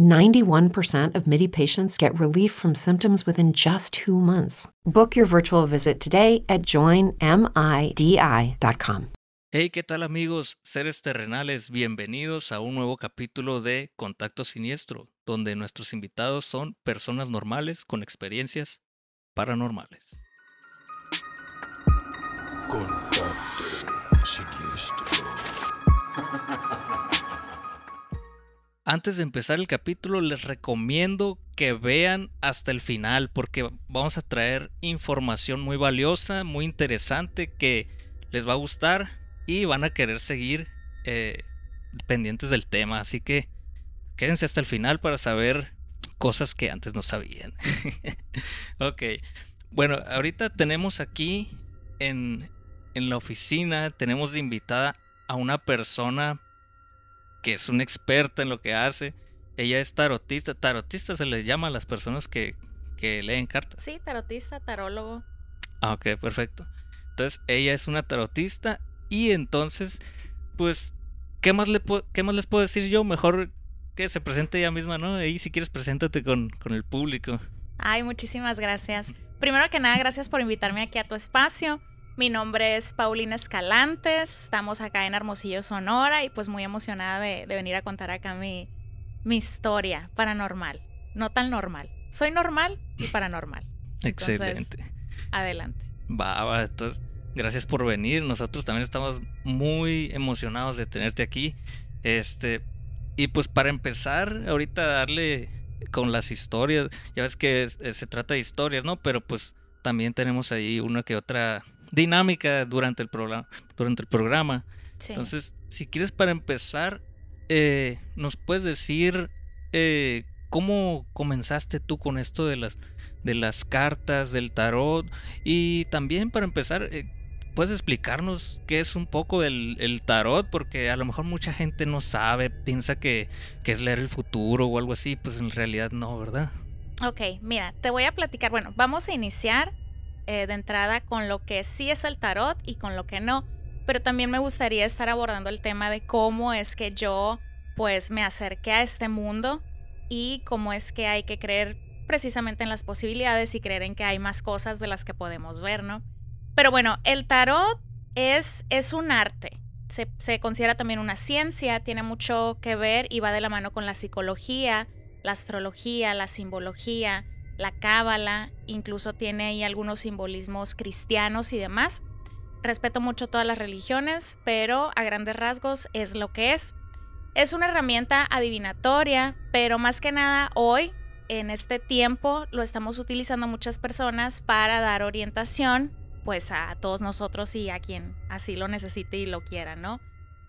91% of MIDI patients get relief from symptoms within just two months. Book your virtual visit today at joinmidi.com. Hey, ¿qué tal amigos, seres terrenales? Bienvenidos a un nuevo capítulo de Contacto Siniestro, donde nuestros invitados son personas normales con experiencias paranormales. Contacto siniestro. Antes de empezar el capítulo, les recomiendo que vean hasta el final porque vamos a traer información muy valiosa, muy interesante que les va a gustar y van a querer seguir eh, pendientes del tema. Así que quédense hasta el final para saber cosas que antes no sabían. ok. Bueno, ahorita tenemos aquí en, en la oficina, tenemos de invitada a una persona que es una experta en lo que hace. Ella es tarotista. Tarotista se le llama a las personas que, que leen cartas. Sí, tarotista, tarólogo. Ah, ok, perfecto. Entonces, ella es una tarotista y entonces, pues, ¿qué más, le qué más les puedo decir yo? Mejor que se presente ella misma, ¿no? Y si quieres, preséntate con, con el público. Ay, muchísimas gracias. Primero que nada, gracias por invitarme aquí a tu espacio. Mi nombre es Paulina Escalantes, estamos acá en Hermosillo, Sonora, y pues muy emocionada de, de venir a contar acá mi, mi historia paranormal. No tan normal. Soy normal y paranormal. Excelente. adelante. Va, va, entonces Gracias por venir. Nosotros también estamos muy emocionados de tenerte aquí. Este, y pues para empezar, ahorita darle con las historias. Ya ves que se trata de historias, ¿no? Pero pues también tenemos ahí una que otra dinámica durante el programa. Durante el programa. Entonces, si quieres para empezar, eh, nos puedes decir eh, cómo comenzaste tú con esto de las de las cartas, del tarot y también para empezar, eh, ¿Puedes explicarnos qué es un poco el, tarot? Porque a lo mejor mucha gente no sabe, piensa que, es leer el futuro o algo así, pues en realidad no, ¿verdad? Ok, mira, te voy a platicar, bueno, vamos a iniciar eh, de entrada con lo que sí es el tarot y con lo que no, pero también me gustaría estar abordando el tema de cómo es que yo pues me acerqué a este mundo y cómo es que hay que creer precisamente en las posibilidades y creer en que hay más cosas de las que podemos ver, ¿no? Pero bueno, el tarot es, es un arte. Se, considera también una ciencia, tiene mucho que ver y va de la mano con la psicología, la astrología, la simbología, la cábala, incluso tiene ahí algunos simbolismos cristianos y demás. Respeto mucho todas las religiones, pero a grandes rasgos es lo que es. Es una herramienta adivinatoria, pero más que nada hoy, en este tiempo, lo estamos utilizando muchas personas para dar orientación pues a todos nosotros y a quien así lo necesite y lo quiera, ¿no?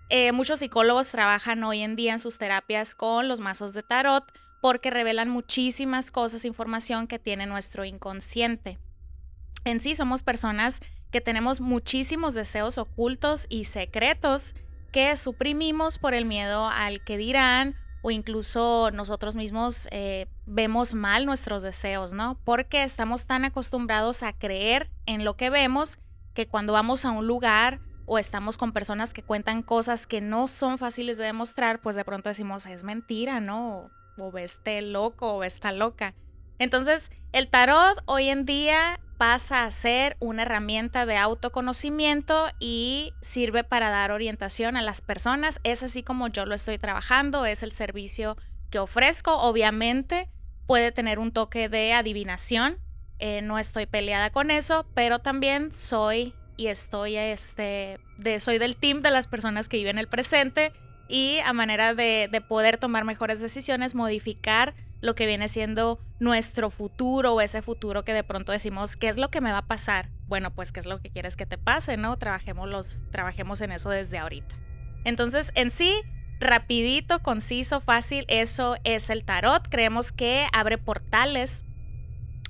Eh, muchos psicólogos trabajan hoy en día en sus terapias con los mazos de tarot porque revelan muchísimas cosas, información que tiene nuestro inconsciente. En sí somos personas que tenemos muchísimos deseos ocultos y secretos que suprimimos por el miedo al que dirán o incluso nosotros mismos eh, vemos mal nuestros deseos, ¿no? Porque estamos tan acostumbrados a creer en lo que vemos que cuando vamos a un lugar o estamos con personas que cuentan cosas que no son fáciles de demostrar, pues de pronto decimos, es mentira, ¿no? O, este loco o está loca. Entonces, el tarot hoy en día pasa a ser una herramienta de autoconocimiento y sirve para dar orientación a las personas. Es así como yo lo estoy trabajando, es el servicio que ofrezco. Obviamente puede tener un toque de adivinación, eh, no estoy peleada con eso, pero también soy y estoy este, de, soy del team de las personas que viven el presente y a manera de, de poder tomar mejores decisiones, modificar lo que viene siendo nuestro futuro o ese futuro que de pronto decimos, ¿qué es lo que me va a pasar? Bueno, pues qué es lo que quieres que te pase, ¿no? Trabajemos, los, trabajemos en eso desde ahorita. Entonces, en sí, rapidito, conciso, fácil, eso es el tarot. Creemos que abre portales.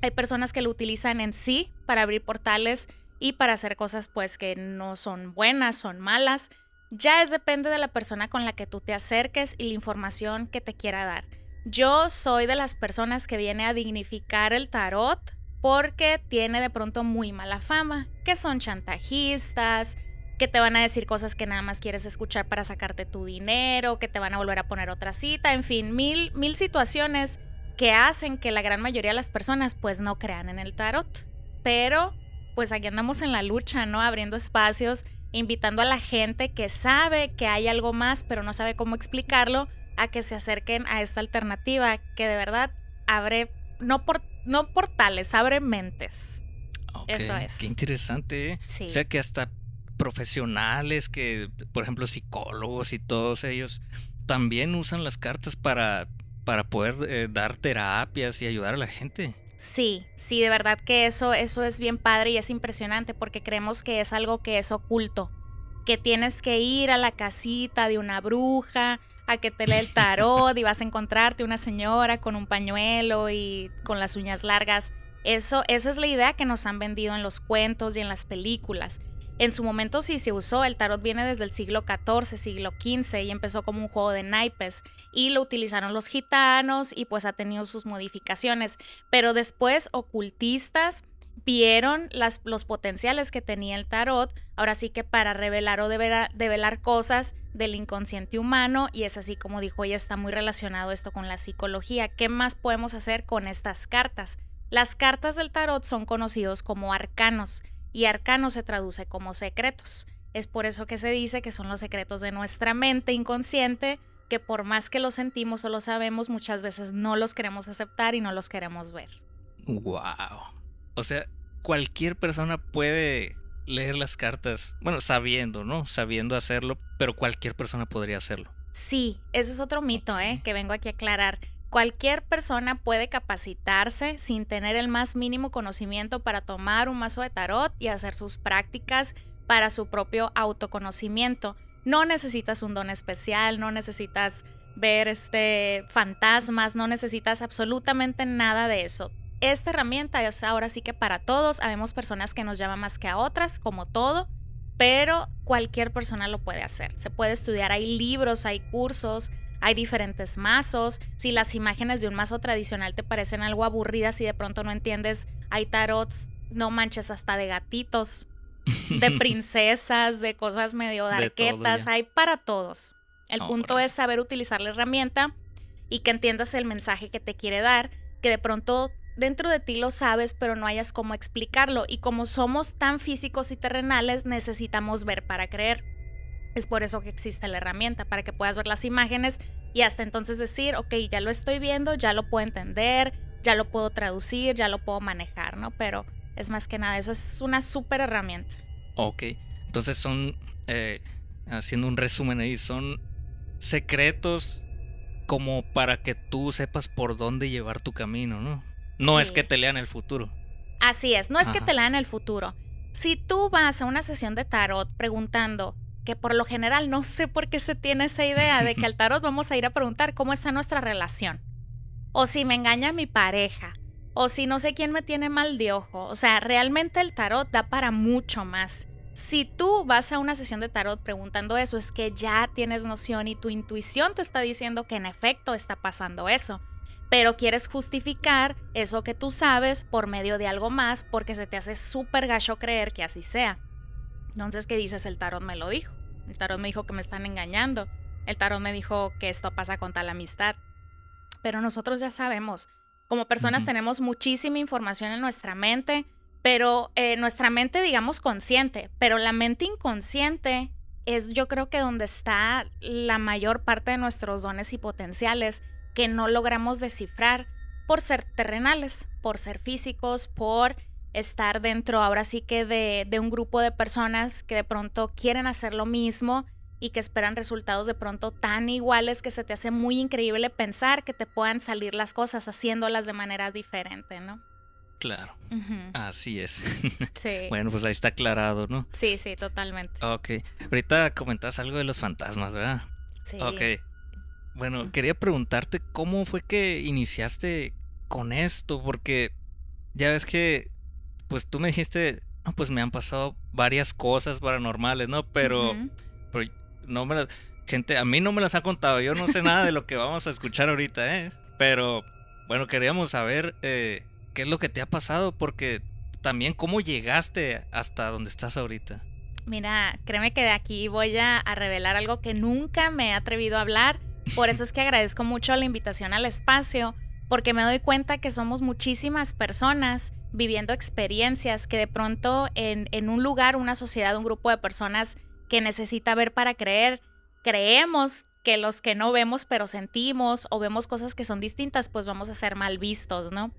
Hay personas que lo utilizan en sí para abrir portales y para hacer cosas pues que no son buenas, son malas. Ya es depende de la persona con la que tú te acerques y la información que te quiera dar. Yo soy de las personas que viene a dignificar el tarot porque tiene de pronto muy mala fama, que son chantajistas, que te van a decir cosas que nada más quieres escuchar para sacarte tu dinero, que te van a volver a poner otra cita, en fin, mil, mil situaciones que hacen que la gran mayoría de las personas pues no crean en el tarot. Pero pues aquí andamos en la lucha, ¿no? Abriendo espacios, invitando a la gente que sabe que hay algo más, pero no sabe cómo explicarlo, a que se acerquen a esta alternativa que de verdad abre, no, por, no portales, abre mentes. Eso es. Qué interesante. ¿eh? O sea que hasta profesionales que, por ejemplo, psicólogos y todos ellos, también usan las cartas para, para poder eh, dar terapias y ayudar a la gente. Sí, sí, de verdad que eso, eso es bien padre y es impresionante porque creemos que es algo que es oculto, que tienes que ir a la casita de una bruja, a que te lee el tarot y vas a encontrarte una señora con un pañuelo y con las uñas largas. Eso, esa es la idea que nos han vendido en los cuentos y en las películas. En su momento sí se usó, el tarot viene desde el siglo XIV, siglo XV y empezó como un juego de naipes y lo utilizaron los gitanos y pues ha tenido sus modificaciones, pero después ocultistas vieron los potenciales que tenía el tarot, ahora sí que para revelar o develar, cosas del inconsciente humano y es así como dijo ella, está muy relacionado esto con la psicología. ¿Qué más podemos hacer con estas cartas? Las cartas del tarot son conocidos como arcanos y arcano se traduce como secretos. Es por eso que se dice que son los secretos de nuestra mente inconsciente, que por más que los sentimos o los sabemos, muchas veces no los queremos aceptar y no los queremos ver. Wow. O sea, cualquier persona puede leer las cartas, bueno, sabiendo, ¿no? Sabiendo hacerlo, pero cualquier persona podría hacerlo. Sí, ese es otro mito, ¿eh? Que vengo aquí a aclarar. Cualquier persona puede capacitarse sin tener el más mínimo conocimiento para tomar un mazo de tarot y hacer sus prácticas para su propio autoconocimiento. No necesitas un don especial, no necesitas ver este fantasmas, no necesitas absolutamente nada de eso. Esta herramienta es ahora sí que para todos, habemos personas que nos llaman más que a otras, como todo, pero cualquier persona lo puede hacer. Se puede estudiar, hay libros, hay cursos, hay diferentes mazos. Si las imágenes de un mazo tradicional te parecen algo aburridas y de pronto no entiendes, hay tarots, no manches, hasta de gatitos, de princesas, de cosas medio darquetas, hay para todos. El punto es saber utilizar la herramienta y que entiendas el mensaje que te quiere dar, que de pronto dentro de ti lo sabes, pero no hayas cómo explicarlo. Y como somos tan físicos y terrenales, necesitamos ver para creer. Es por eso que existe la herramienta, para que puedas ver las imágenes y hasta entonces decir, ok, ya lo estoy viendo, ya lo puedo entender, ya lo puedo traducir, ya lo puedo manejar, ¿no? Pero es más que nada, eso es una súper herramienta. Ok, entonces son, eh, haciendo un resumen ahí, son secretos como para que tú sepas por dónde llevar tu camino, ¿no? No es que te lean el futuro. Así es, no es que te lean el futuro. Si tú vas a una sesión de tarot preguntando, que por lo general no sé por qué se tiene esa idea de que al tarot vamos a ir a preguntar cómo está nuestra relación. O si me engaña mi pareja. O si no sé quién me tiene mal de ojo. O sea, realmente el tarot da para mucho más. Si tú vas a una sesión de tarot preguntando eso, es que ya tienes noción y tu intuición te está diciendo que en efecto está pasando eso. Pero quieres justificar eso que tú sabes por medio de algo más porque se te hace súper gacho creer que así sea. Entonces, ¿qué dices? El tarot me lo dijo. El tarot me dijo que me están engañando. El tarot me dijo que esto pasa con tal amistad. Pero nosotros ya sabemos, como personas tenemos muchísima información en nuestra mente, pero eh, nuestra mente, digamos, consciente, pero la mente inconsciente es yo creo que donde está la mayor parte de nuestros dones y potenciales que no logramos descifrar por ser terrenales, por ser físicos, por estar dentro ahora sí que de, de, un grupo de personas que de pronto quieren hacer lo mismo y que esperan resultados de pronto tan iguales que se te hace muy increíble pensar que te puedan salir las cosas haciéndolas de manera diferente, ¿no? Claro. Así es. Sí. bueno, pues ahí está aclarado, ¿no? Sí, sí, totalmente. Ok. Ahorita comentabas algo de los fantasmas, ¿verdad? Sí. Ok. Bueno, quería preguntarte cómo fue que iniciaste con esto, porque ya ves que, pues tú me dijiste, no, pues me han pasado varias cosas paranormales, ¿no? Pero, pero no me las, gente, a mí no me las ha contado, yo no sé nada de lo que vamos a escuchar ahorita, ¿eh? Pero, bueno, queríamos saber eh, qué es lo que te ha pasado, porque también cómo llegaste hasta donde estás ahorita. Mira, créeme que de aquí voy a, a, revelar algo que nunca me he atrevido a hablar. Por eso es que agradezco mucho la invitación al espacio, porque me doy cuenta que somos muchísimas personas viviendo experiencias que de pronto en, en un lugar, una sociedad, un grupo de personas que necesita ver para creer, creemos que los que no vemos pero sentimos o vemos cosas que son distintas, pues vamos a ser mal vistos, ¿no?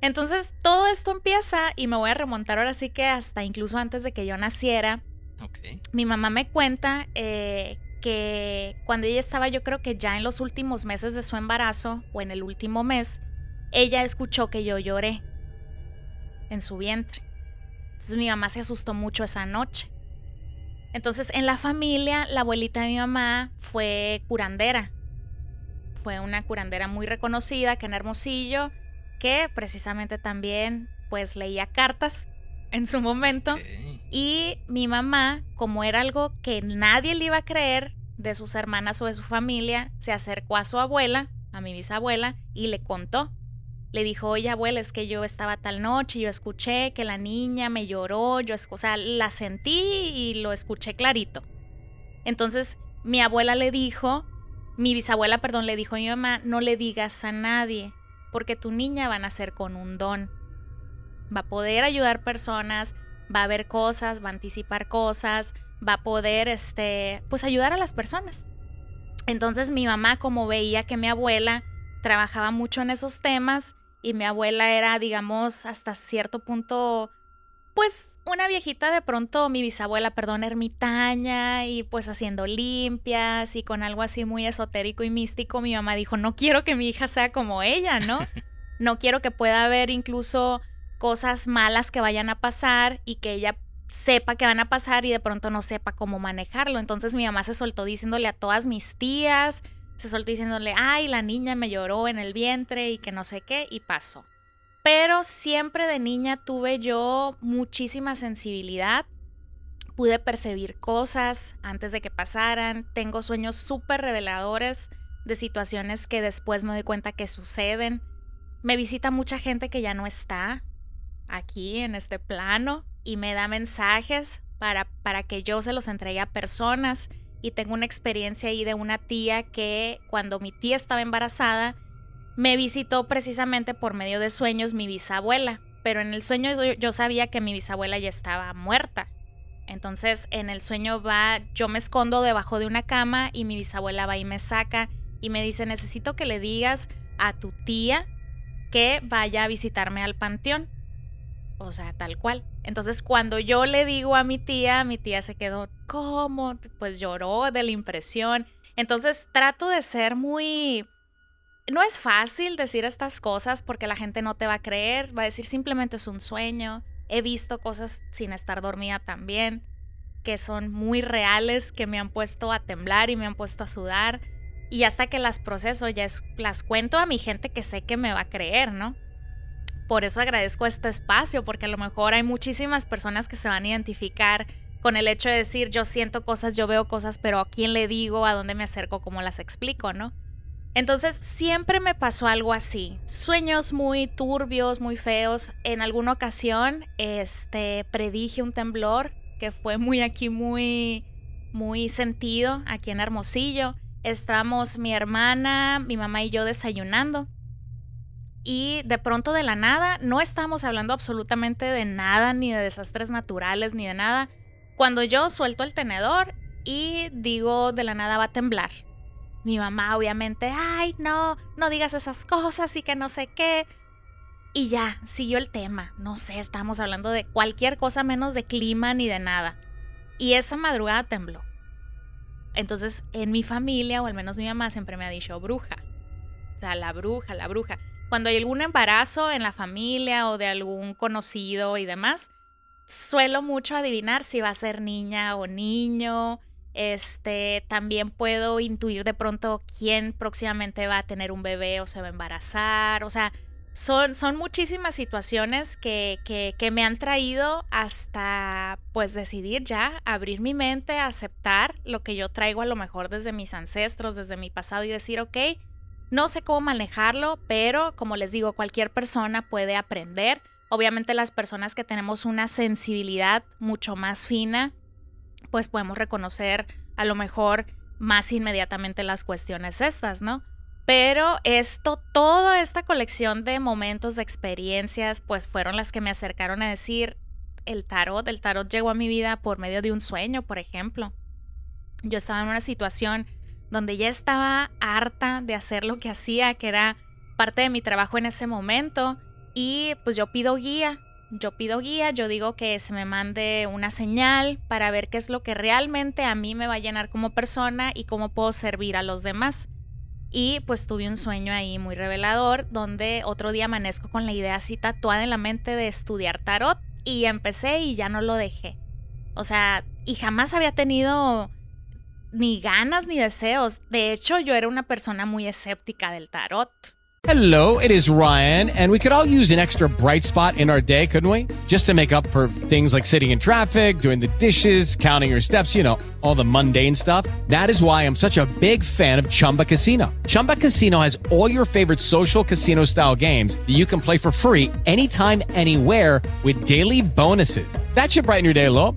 Entonces todo esto empieza y me voy a remontar ahora sí que hasta incluso antes de que yo naciera. Okay. Mi mamá me cuenta eh, que cuando ella estaba yo creo que ya en los últimos meses de su embarazo o en el último mes, ella escuchó que yo lloré en su vientre. Entonces mi mamá se asustó mucho esa noche. Entonces en la familia la abuelita de mi mamá fue curandera. Fue una curandera muy reconocida que en Hermosillo que precisamente también pues leía cartas en su momento. Y mi mamá, como era algo que nadie le iba a creer de sus hermanas o de su familia, se acercó a su abuela, a mi bisabuela, y le contó. Le dijo, oye abuela, es que yo estaba tal noche, yo escuché que la niña me lloró, yo, o sea, la sentí y lo escuché clarito. Entonces mi abuela le dijo, mi bisabuela, perdón, le dijo a mi mamá, no le digas a nadie, porque tu niña va a nacer con un don. Va a poder ayudar personas, va a ver cosas, va a anticipar cosas, va a poder, este, pues ayudar a las personas. Entonces mi mamá, como veía que mi abuela trabajaba mucho en esos temas y mi abuela era, digamos, hasta cierto punto, pues una viejita de pronto, mi bisabuela, perdón, ermitaña y pues haciendo limpias y con algo así muy esotérico y místico, mi mamá dijo, no quiero que mi hija sea como ella, ¿no? No quiero que pueda haber incluso cosas malas que vayan a pasar y que ella sepa que van a pasar y de pronto no sepa cómo manejarlo. Entonces mi mamá se soltó diciéndole a todas mis tías, se soltó diciéndole, ay, la niña me lloró en el vientre y que no sé qué, y pasó. Pero siempre de niña tuve yo muchísima sensibilidad. Pude percibir cosas antes de que pasaran. Tengo sueños súper reveladores de situaciones que después me doy cuenta que suceden. Me visita mucha gente que ya no está aquí en este plano y me da mensajes para, para que yo se los entregue a personas. Y tengo una experiencia ahí de una tía que cuando mi tía estaba embarazada, me visitó precisamente por medio de sueños mi bisabuela. Pero en el sueño yo sabía que mi bisabuela ya estaba muerta. Entonces en el sueño va, yo me escondo debajo de una cama y mi bisabuela va y me saca y me dice, necesito que le digas a tu tía que vaya a visitarme al panteón. O sea, tal cual. Entonces, cuando yo le digo a mi tía, mi tía se quedó, ¿cómo? Pues lloró de la impresión. Entonces, trato de ser muy... No es fácil decir estas cosas porque la gente no te va a creer, va a decir simplemente es un sueño. He visto cosas sin estar dormida también, que son muy reales, que me han puesto a temblar y me han puesto a sudar. Y hasta que las proceso, ya las cuento a mi gente que sé que me va a creer, ¿no? Por eso agradezco este espacio, porque a lo mejor hay muchísimas personas que se van a identificar con el hecho de decir, yo siento cosas, yo veo cosas, pero a quién le digo, a dónde me acerco, cómo las explico, ¿no? Entonces siempre me pasó algo así, sueños muy turbios, muy feos. En alguna ocasión, este, predije un temblor que fue muy aquí, muy, muy sentido, aquí en Hermosillo. Estábamos mi hermana, mi mamá y yo desayunando. Y de pronto de la nada, no estábamos hablando absolutamente de nada, ni de desastres naturales, ni de nada. Cuando yo suelto el tenedor y digo de la nada va a temblar. Mi mamá obviamente, ay, no, no digas esas cosas y que no sé qué. Y ya, siguió el tema. No sé, estamos hablando de cualquier cosa menos de clima ni de nada. Y esa madrugada tembló. Entonces, en mi familia, o al menos mi mamá, siempre me ha dicho bruja. O sea, la bruja, la bruja. Cuando hay algún embarazo en la familia o de algún conocido y demás, suelo mucho adivinar si va a ser niña o niño. Este, también puedo intuir de pronto quién próximamente va a tener un bebé o se va a embarazar. O sea, son, son muchísimas situaciones que, que, me han traído hasta pues decidir ya abrir mi mente, aceptar lo que yo traigo a lo mejor desde mis ancestros, desde mi pasado y decir, ok, no sé cómo manejarlo, pero como les digo, cualquier persona puede aprender. Obviamente las personas que tenemos una sensibilidad mucho más fina, pues podemos reconocer a lo mejor más inmediatamente las cuestiones estas, ¿no? Pero esto, toda esta colección de momentos, de experiencias, pues fueron las que me acercaron a decir, el tarot, el tarot llegó a mi vida por medio de un sueño, por ejemplo. Yo estaba en una situación donde ya estaba harta de hacer lo que hacía, que era parte de mi trabajo en ese momento, y pues yo pido guía, yo pido guía, yo digo que se me mande una señal para ver qué es lo que realmente a mí me va a llenar como persona y cómo puedo servir a los demás. Y pues tuve un sueño ahí muy revelador donde otro día amanezco con la idea así tatuada en la mente de estudiar tarot y empecé y ya no lo dejé. O sea, y jamás había tenido ni ganas ni deseos. De hecho, yo era una persona muy escéptica del tarot. Hello, it is Ryan, and we could all use an extra bright spot in our day, couldn't we? Just to make up for things like sitting in traffic, doing the dishes, counting your steps, you know, all the mundane stuff. That is why I'm such a big fan of Chumba Casino. Chumba Casino has all your favorite social casino style games that you can play for free anytime, anywhere with daily bonuses. That should brighten your day a little.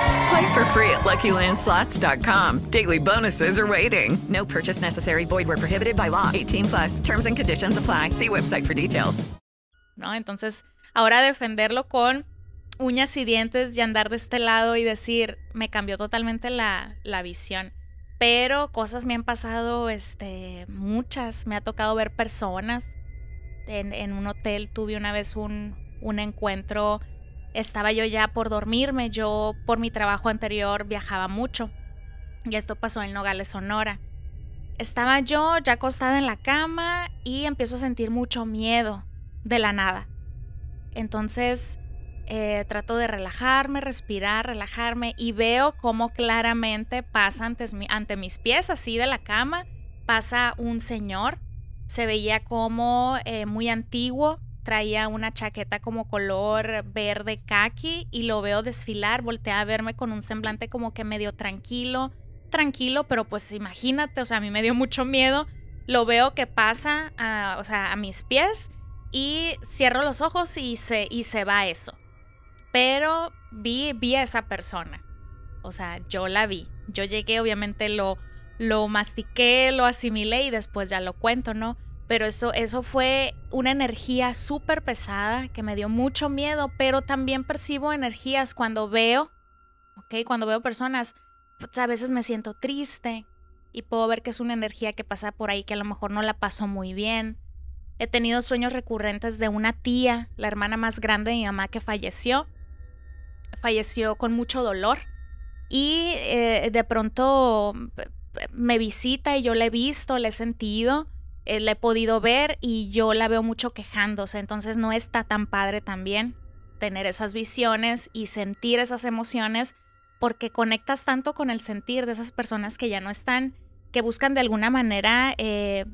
Play for free at LuckyLandSlots.com. Daily bonuses are waiting. No purchase necessary. Void were prohibited by law. 18 plus. Terms and conditions apply. See website for details. ¿No? Entonces, ahora defenderlo con uñas y dientes y andar de este lado y decir, me cambió totalmente la, la visión. Pero cosas me han pasado, este, muchas. Me ha tocado ver personas. En, en un hotel tuve una vez un, un encuentro estaba yo ya por dormirme, yo por mi trabajo anterior viajaba mucho y esto pasó en Nogales, Sonora. Estaba yo ya acostada en la cama y empiezo a sentir mucho miedo de la nada. Entonces eh, trato de relajarme, respirar, relajarme y veo cómo claramente pasa ante mis pies, así de la cama, pasa un señor. Se veía como eh, muy antiguo, traía una chaqueta como color verde kaki y lo veo desfilar, voltea a verme con un semblante como que medio tranquilo, tranquilo, pero pues imagínate, o sea, a mí me dio mucho miedo. Lo veo que pasa, a, o sea, a mis pies y cierro los ojos y se, y se va eso. Pero vi, vi a esa persona. O sea, yo la vi. Yo llegué, obviamente lo, lo mastiqué, lo asimilé y después ya lo cuento, ¿no? Pero eso, eso fue una energía súper pesada que me dio mucho miedo, pero también percibo energías cuando veo, ¿ok? Cuando veo personas, pues a veces me siento triste y puedo ver que es una energía que pasa por ahí que a lo mejor no la paso muy bien. He tenido sueños recurrentes de una tía, la hermana más grande de mi mamá que falleció. Falleció con mucho dolor y eh, de pronto eh, me visita y yo la he visto, la he sentido eh, la he podido ver y yo la veo mucho quejándose, entonces no está tan padre también tener esas visiones y sentir esas emociones porque conectas tanto con el sentir de esas personas que ya no están, que buscan de alguna manera, eh,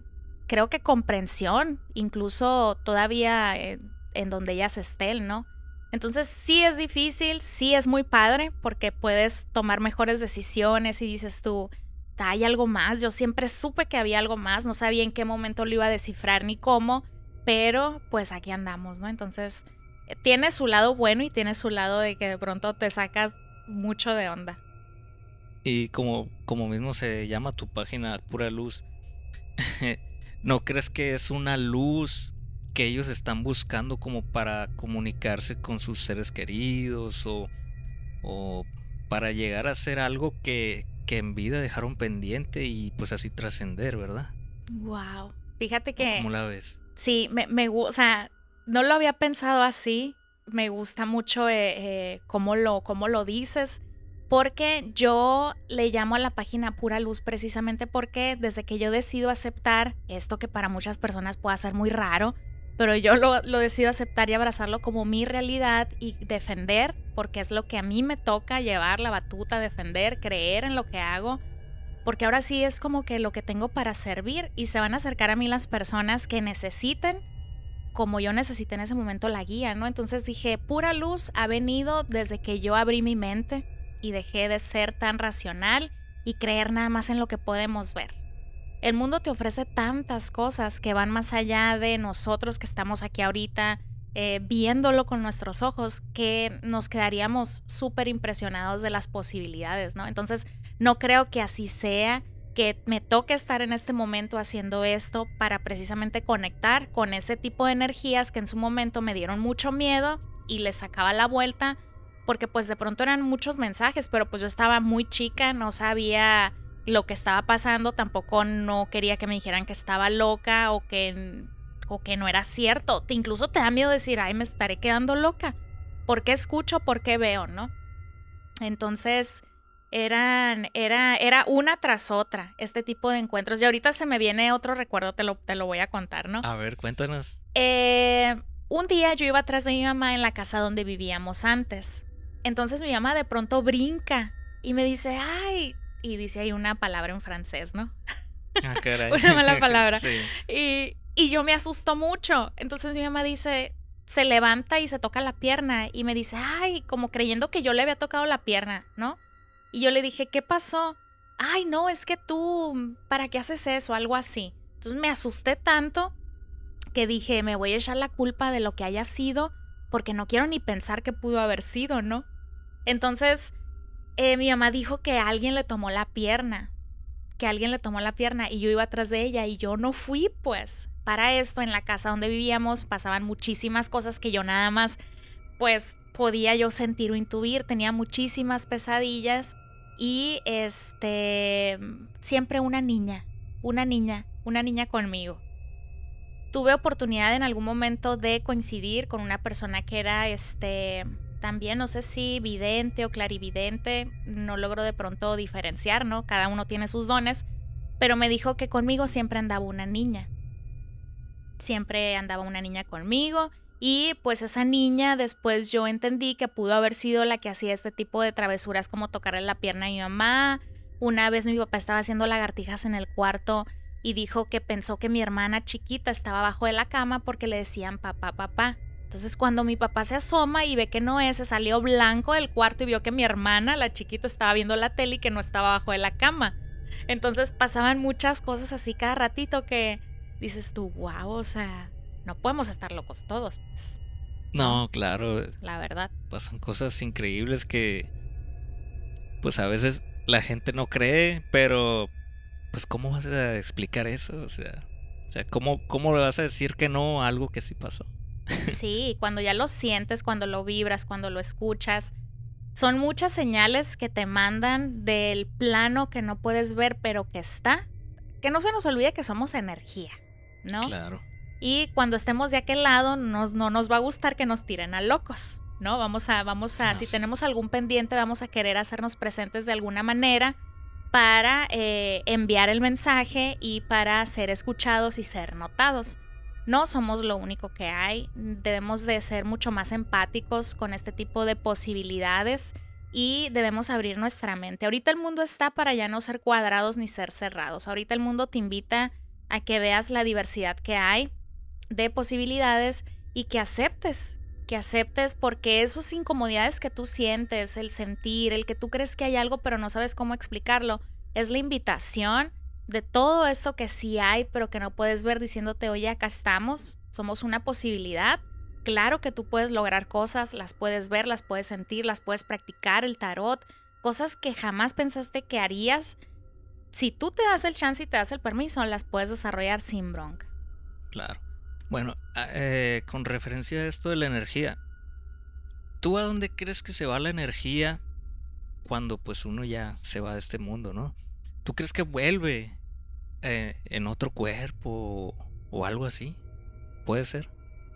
creo que comprensión, incluso todavía eh, en donde ellas estén, ¿no? Entonces sí es difícil, sí es muy padre, porque puedes tomar mejores decisiones y dices tú, hay algo más, yo siempre supe que había algo más, no sabía en qué momento lo iba a descifrar ni cómo, pero pues aquí andamos, ¿no? Entonces eh, tiene su lado bueno y tiene su lado de que de pronto te sacas mucho de onda. Y como, como mismo se llama tu página Pura Luz, ¿no crees que es una luz que ellos están buscando como para comunicarse con sus seres queridos o, o para llegar a hacer algo que, que en vida dejaron pendiente y pues así trascender, ¿verdad? Wow. Fíjate que. ¿Cómo la ves? Sí, me, me o sea, no lo había pensado así. Me gusta mucho eh, eh, cómo, lo, cómo lo dices. Porque yo le llamo a la página Pura Luz precisamente porque desde que yo decido aceptar esto que para muchas personas puede ser muy raro, pero yo lo, lo, decido aceptar y abrazarlo como mi realidad y defender, porque es lo que a mí me toca llevar la batuta, defender, creer en lo que hago, porque ahora sí es como que lo que tengo para servir y se van a acercar a mí las personas que necesiten, como yo necesité en ese momento la guía, ¿no? Entonces dije, pura luz ha venido desde que yo abrí mi mente y dejé de ser tan racional y creer nada más en lo que podemos ver. El mundo te ofrece tantas cosas que van más allá de nosotros que estamos aquí ahorita eh, viéndolo con nuestros ojos, que nos quedaríamos súper impresionados de las posibilidades, ¿no? Entonces, no creo que así sea, que me toque estar en este momento haciendo esto para precisamente conectar con ese tipo de energías que en su momento me dieron mucho miedo y les sacaba la vuelta, porque pues de pronto eran muchos mensajes, pero pues yo estaba muy chica, no sabía lo que estaba pasando, tampoco no quería que me dijeran que estaba loca o que, o que no era cierto. Te, incluso te da miedo decir, ay, me estaré quedando loca. ¿Por qué escucho? ¿Por qué veo? ¿No? Entonces, eran, era, era una tras otra este tipo de encuentros. Y ahorita se me viene otro recuerdo, te lo, te lo voy a contar, ¿no? A ver, cuéntanos. Eh, un día yo iba atrás de mi mamá en la casa donde vivíamos antes. Entonces mi mamá de pronto brinca y me dice, ay, y dice ahí una palabra en francés, ¿no? Ah, caray. una mala palabra. Sí. Y, y yo me asusto mucho. Entonces mi mamá dice, se levanta y se toca la pierna y me dice, ay, como creyendo que yo le había tocado la pierna, ¿no? Y yo le dije, ¿qué pasó? Ay, no, es que tú, ¿para qué haces eso? Algo así. Entonces me asusté tanto que dije, me voy a echar la culpa de lo que haya sido porque no quiero ni pensar que pudo haber sido, ¿no? Entonces eh, mi mamá dijo que alguien le tomó la pierna, que alguien le tomó la pierna y yo iba atrás de ella y yo no fui, pues. Para esto, en la casa donde vivíamos pasaban muchísimas cosas que yo nada más, pues, podía yo sentir o intuir. Tenía muchísimas pesadillas y, este, siempre una niña, una niña, una niña conmigo. Tuve oportunidad en algún momento de coincidir con una persona que era, este, también no sé si vidente o clarividente, no logro de pronto diferenciar, ¿no? Cada uno tiene sus dones, pero me dijo que conmigo siempre andaba una niña. Siempre andaba una niña conmigo y pues esa niña después yo entendí que pudo haber sido la que hacía este tipo de travesuras como tocarle la pierna a mi mamá. Una vez mi papá estaba haciendo lagartijas en el cuarto y dijo que pensó que mi hermana chiquita estaba abajo de la cama porque le decían papá, papá. Entonces cuando mi papá se asoma y ve que no es, se salió blanco del cuarto y vio que mi hermana, la chiquita, estaba viendo la tele y que no estaba abajo de la cama. Entonces pasaban muchas cosas así cada ratito que dices tú, wow, o sea, no podemos estar locos todos. Pues". No, claro. La verdad. Pasan cosas increíbles que, pues a veces la gente no cree, pero, pues ¿cómo vas a explicar eso? O sea, o sea ¿cómo, cómo le vas a decir que no a algo que sí pasó? Sí, cuando ya lo sientes, cuando lo vibras, cuando lo escuchas, son muchas señales que te mandan del plano que no puedes ver, pero que está. Que no se nos olvide que somos energía, ¿no? Claro. Y cuando estemos de aquel lado, nos, no nos va a gustar que nos tiren a locos, ¿no? Vamos a, vamos a, si tenemos algún pendiente, vamos a querer hacernos presentes de alguna manera para eh, enviar el mensaje y para ser escuchados y ser notados. No somos lo único que hay, debemos de ser mucho más empáticos con este tipo de posibilidades y debemos abrir nuestra mente. Ahorita el mundo está para ya no ser cuadrados ni ser cerrados. Ahorita el mundo te invita a que veas la diversidad que hay de posibilidades y que aceptes, que aceptes porque esos incomodidades que tú sientes, el sentir, el que tú crees que hay algo pero no sabes cómo explicarlo, es la invitación de todo esto que sí hay pero que no puedes ver diciéndote, oye, acá estamos, somos una posibilidad. Claro que tú puedes lograr cosas, las puedes ver, las puedes sentir, las puedes practicar, el tarot, cosas que jamás pensaste que harías. Si tú te das el chance y te das el permiso, las puedes desarrollar sin bronca. Claro. Bueno, eh, con referencia a esto de la energía, ¿tú a dónde crees que se va la energía cuando pues uno ya se va de este mundo, no? ¿Tú crees que vuelve eh, en otro cuerpo o algo así? ¿Puede ser?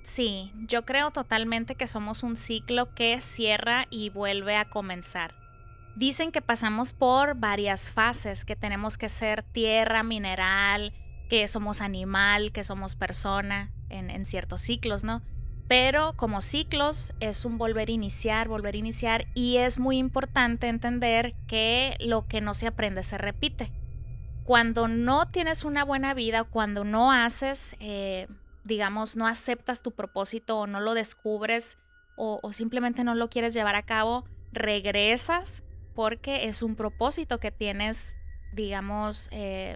Sí, yo creo totalmente que somos un ciclo que cierra y vuelve a comenzar. Dicen que pasamos por varias fases, que tenemos que ser tierra, mineral, que somos animal, que somos persona en, ciertos ciclos, ¿no? Pero como ciclos es un volver a iniciar, volver a iniciar y es muy importante entender que lo que no se aprende se repite. Cuando no tienes una buena vida, cuando no haces, eh, digamos, no aceptas tu propósito o no lo descubres o, simplemente no lo quieres llevar a cabo, regresas porque es un propósito que tienes, digamos, eh,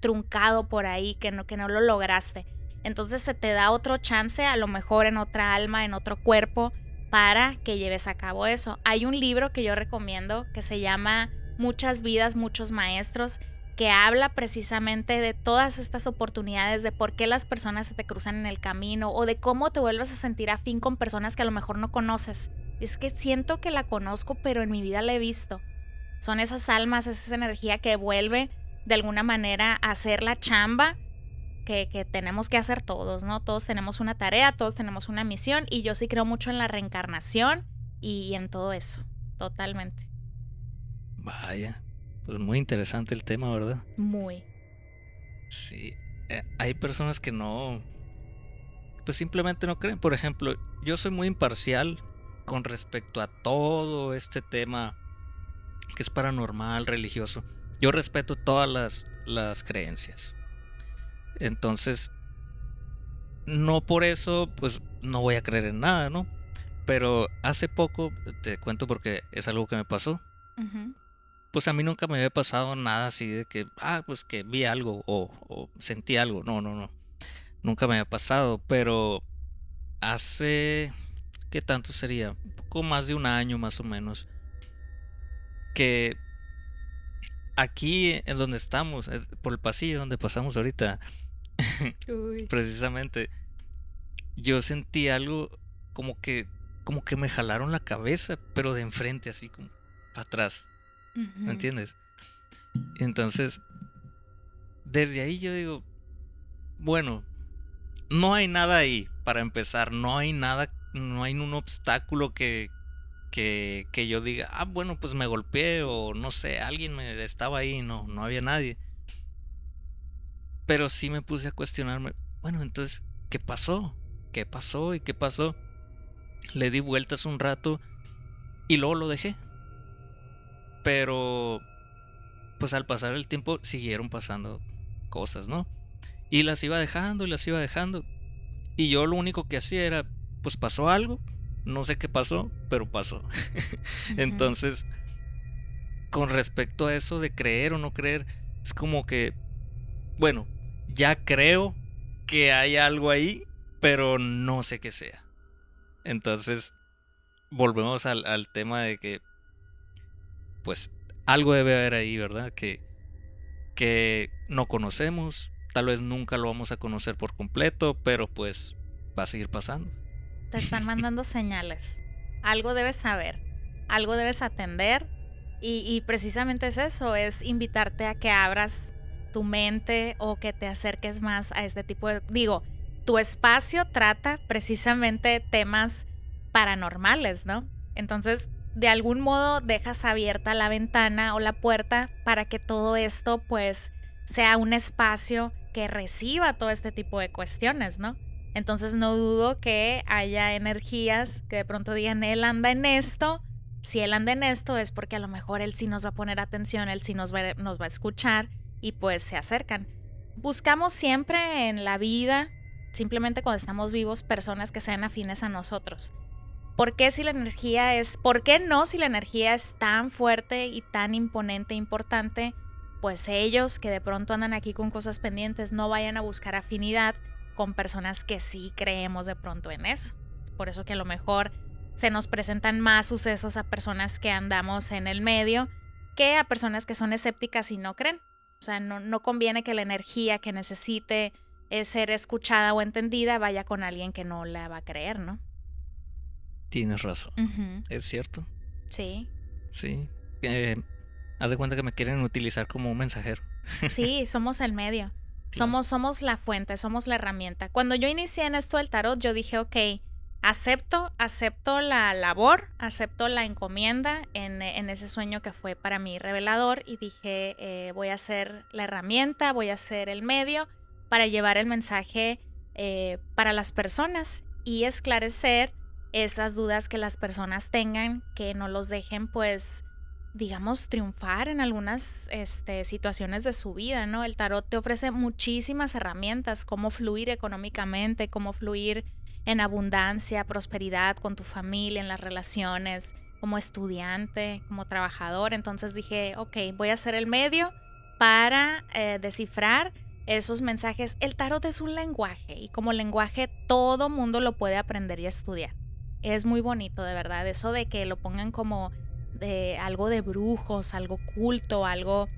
truncado por ahí, que no, que no lo lograste. Entonces se te da otro chance, a lo mejor en otra alma, en otro cuerpo, para que lleves a cabo eso. Hay un libro que yo recomiendo que se llama Muchas vidas, muchos maestros, que habla precisamente de todas estas oportunidades, de por qué las personas se te cruzan en el camino o de cómo te vuelves a sentir afín con personas que a lo mejor no conoces. Es que siento que la conozco, pero en mi vida la he visto. Son esas almas, esa energía que vuelve de alguna manera a hacer la chamba que, tenemos que hacer todos, ¿no? Todos tenemos una tarea, todos tenemos una misión y yo sí creo mucho en la reencarnación y, en todo eso, totalmente. Vaya, pues muy interesante el tema, ¿verdad? Muy. Sí, eh, hay personas que no, pues simplemente no creen. Por ejemplo, yo soy muy imparcial con respecto a todo este tema que es paranormal, religioso. Yo respeto todas las, las creencias. Entonces, no por eso, pues no voy a creer en nada, ¿no? Pero hace poco, te cuento porque es algo que me pasó. Pues a mí nunca me había pasado nada así de que, ah, pues que vi algo o, sentí algo. No, no, no. Nunca me había pasado, pero hace, ¿qué tanto sería? Un poco más de un año más o menos. Que aquí en donde estamos, eh, por el pasillo donde pasamos ahorita, Precisamente. Yo sentí algo como que como que me jalaron la cabeza, pero de enfrente así como para atrás. ¿Me entiendes? Entonces, desde ahí yo digo, bueno, no hay nada ahí para empezar, no hay nada, no hay un obstáculo que, que, que yo diga, ah, bueno, pues me golpeé o no sé, alguien me estaba ahí, no, no había nadie. Pero sí me puse a cuestionarme, bueno, entonces, ¿qué pasó? ¿Qué pasó y qué pasó? Le di vueltas un rato y luego lo dejé. Pero, pues al pasar el tiempo siguieron pasando cosas, ¿no? Y las iba dejando y las iba dejando. Y yo lo único que hacía era, pues pasó algo, no sé qué pasó, pero pasó. Entonces, con respecto a eso de creer o no creer, es como que, bueno, ya creo que hay algo ahí, pero no sé qué sea. Entonces, volvemos al, tema de que, pues, algo debe haber ahí, ¿verdad? Que, que no conocemos, tal vez nunca lo vamos a conocer por completo, pero pues va a seguir pasando. Te están mandando señales. Algo debes saber, algo debes atender y, y precisamente es eso, es invitarte a que abras tu mente o que te acerques más a este tipo de... Digo, tu espacio trata precisamente temas paranormales, ¿no? Entonces, de algún modo dejas abierta la ventana o la puerta para que todo esto pues sea un espacio que reciba todo este tipo de cuestiones, ¿no? Entonces no dudo que haya energías que de pronto digan, él anda en esto, si él anda en esto es porque a lo mejor él sí nos va a poner atención, él sí nos va, nos va a escuchar y pues se acercan. Buscamos siempre en la vida, simplemente cuando estamos vivos, personas que sean afines a nosotros. ¿Por qué si la energía es, por qué no si la energía es tan fuerte y tan imponente e importante? Pues ellos que de pronto andan aquí con cosas pendientes no vayan a buscar afinidad con personas que sí creemos de pronto en eso. Por eso que a lo mejor se nos presentan más sucesos a personas que andamos en el medio que a personas que son escépticas y no creen. O sea, no, no conviene que la energía que necesite ser escuchada o entendida vaya con alguien que no la va a creer, ¿no? Tienes razón. Es cierto. Sí. Sí. Eh, haz de cuenta que me quieren utilizar como un mensajero. Sí, somos el medio. Somos, somos la fuente, somos la herramienta. Cuando yo inicié en esto del tarot, yo dije, ok, acepto, acepto la labor, acepto la encomienda en, ese sueño que fue para mí revelador y dije, eh, voy a ser la herramienta, voy a ser el medio para llevar el mensaje eh, para las personas y esclarecer esas dudas que las personas tengan, que no los dejen pues digamos, triunfar en algunas este, situaciones de su vida, ¿no? El tarot te ofrece muchísimas herramientas, cómo fluir económicamente, cómo fluir en abundancia, prosperidad con tu familia, en las relaciones, como estudiante, como trabajador. Entonces dije, ok, voy a ser el medio para eh, descifrar esos mensajes. El tarot es un lenguaje y como lenguaje todo mundo lo puede aprender y estudiar. Es muy bonito, de verdad, eso de que lo pongan como de algo de brujos, algo culto, algo...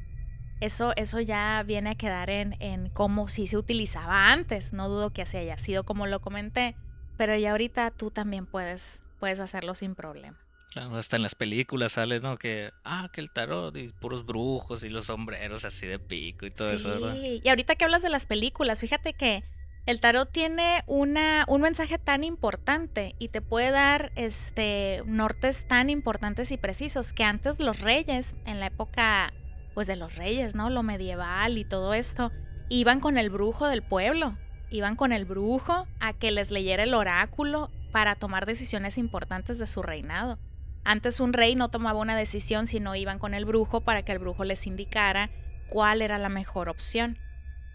Eso, eso ya viene a quedar en, en cómo sí se utilizaba antes. No dudo que así haya sido como lo comenté. Pero ya ahorita tú también puedes, puedes hacerlo sin problema. Claro, hasta en las películas sale, ¿no? Que, ah, que el tarot y puros brujos y los sombreros así de pico y todo eso, ¿verdad? Y ahorita que hablas de las películas, fíjate que el tarot tiene una, un mensaje tan importante y te puede dar este, nortes tan importantes y precisos que antes los reyes, en la época pues de los reyes, ¿no? Lo medieval y todo esto, iban con el brujo del pueblo iban con el brujo a que les leyera el oráculo para tomar decisiones importantes de su reinado. Antes un rey no tomaba una decisión sino iban con el brujo para que el brujo les indicara cuál era la mejor opción.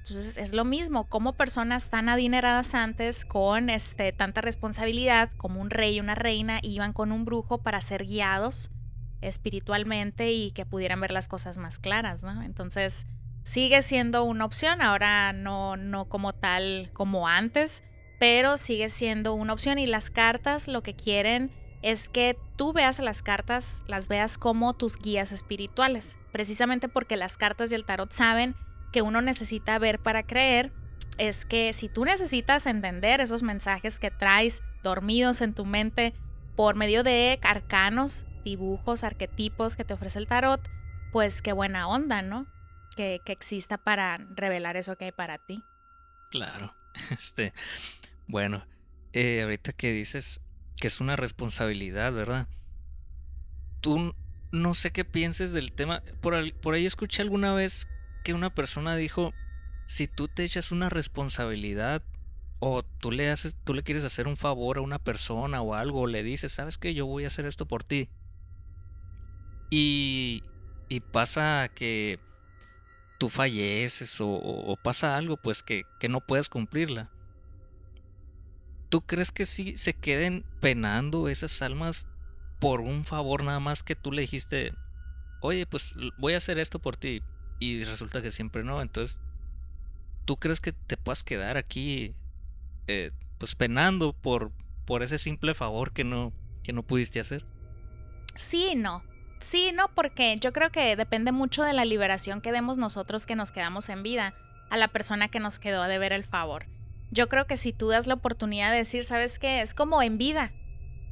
Entonces es lo mismo, como personas tan adineradas antes, con este, tanta responsabilidad como un rey y una reina, iban con un brujo para ser guiados espiritualmente y que pudieran ver las cosas más claras, ¿no? Entonces, sigue siendo una opción, ahora no, no como tal como antes, pero sigue siendo una opción y las cartas lo que quieren es que tú veas las cartas, las veas como tus guías espirituales, precisamente porque las cartas y el tarot saben que uno necesita ver para creer, es que si tú necesitas entender esos mensajes que traes dormidos en tu mente por medio de arcanos, dibujos, arquetipos que te ofrece el tarot, pues qué buena onda, ¿no? que, exista para revelar eso que hay para ti. Claro. Este, bueno, eh, ahorita que dices que es una responsabilidad, ¿verdad? Tú no sé qué pienses del tema. Por, por ahí escuché alguna vez que una persona dijo, si tú te echas una responsabilidad o tú le haces, tú le quieres hacer un favor a una persona o algo, o le dices, sabes que yo voy a hacer esto por ti. Y, y pasa que tú falleces o, pasa algo, pues que, que, no puedes cumplirla. ¿Tú crees que sí se queden penando esas almas por un favor nada más que tú le dijiste, oye, pues voy a hacer esto por ti? Y resulta que siempre no. Entonces, ¿tú crees que te puedas quedar aquí, eh, pues penando por, por ese simple favor que no, que no pudiste hacer? Sí, no. Sí, no, porque yo creo que depende mucho de la liberación que demos nosotros que nos quedamos en vida a la persona que nos quedó de ver el favor. Yo creo que si tú das la oportunidad de decir, ¿sabes qué? Es como en vida.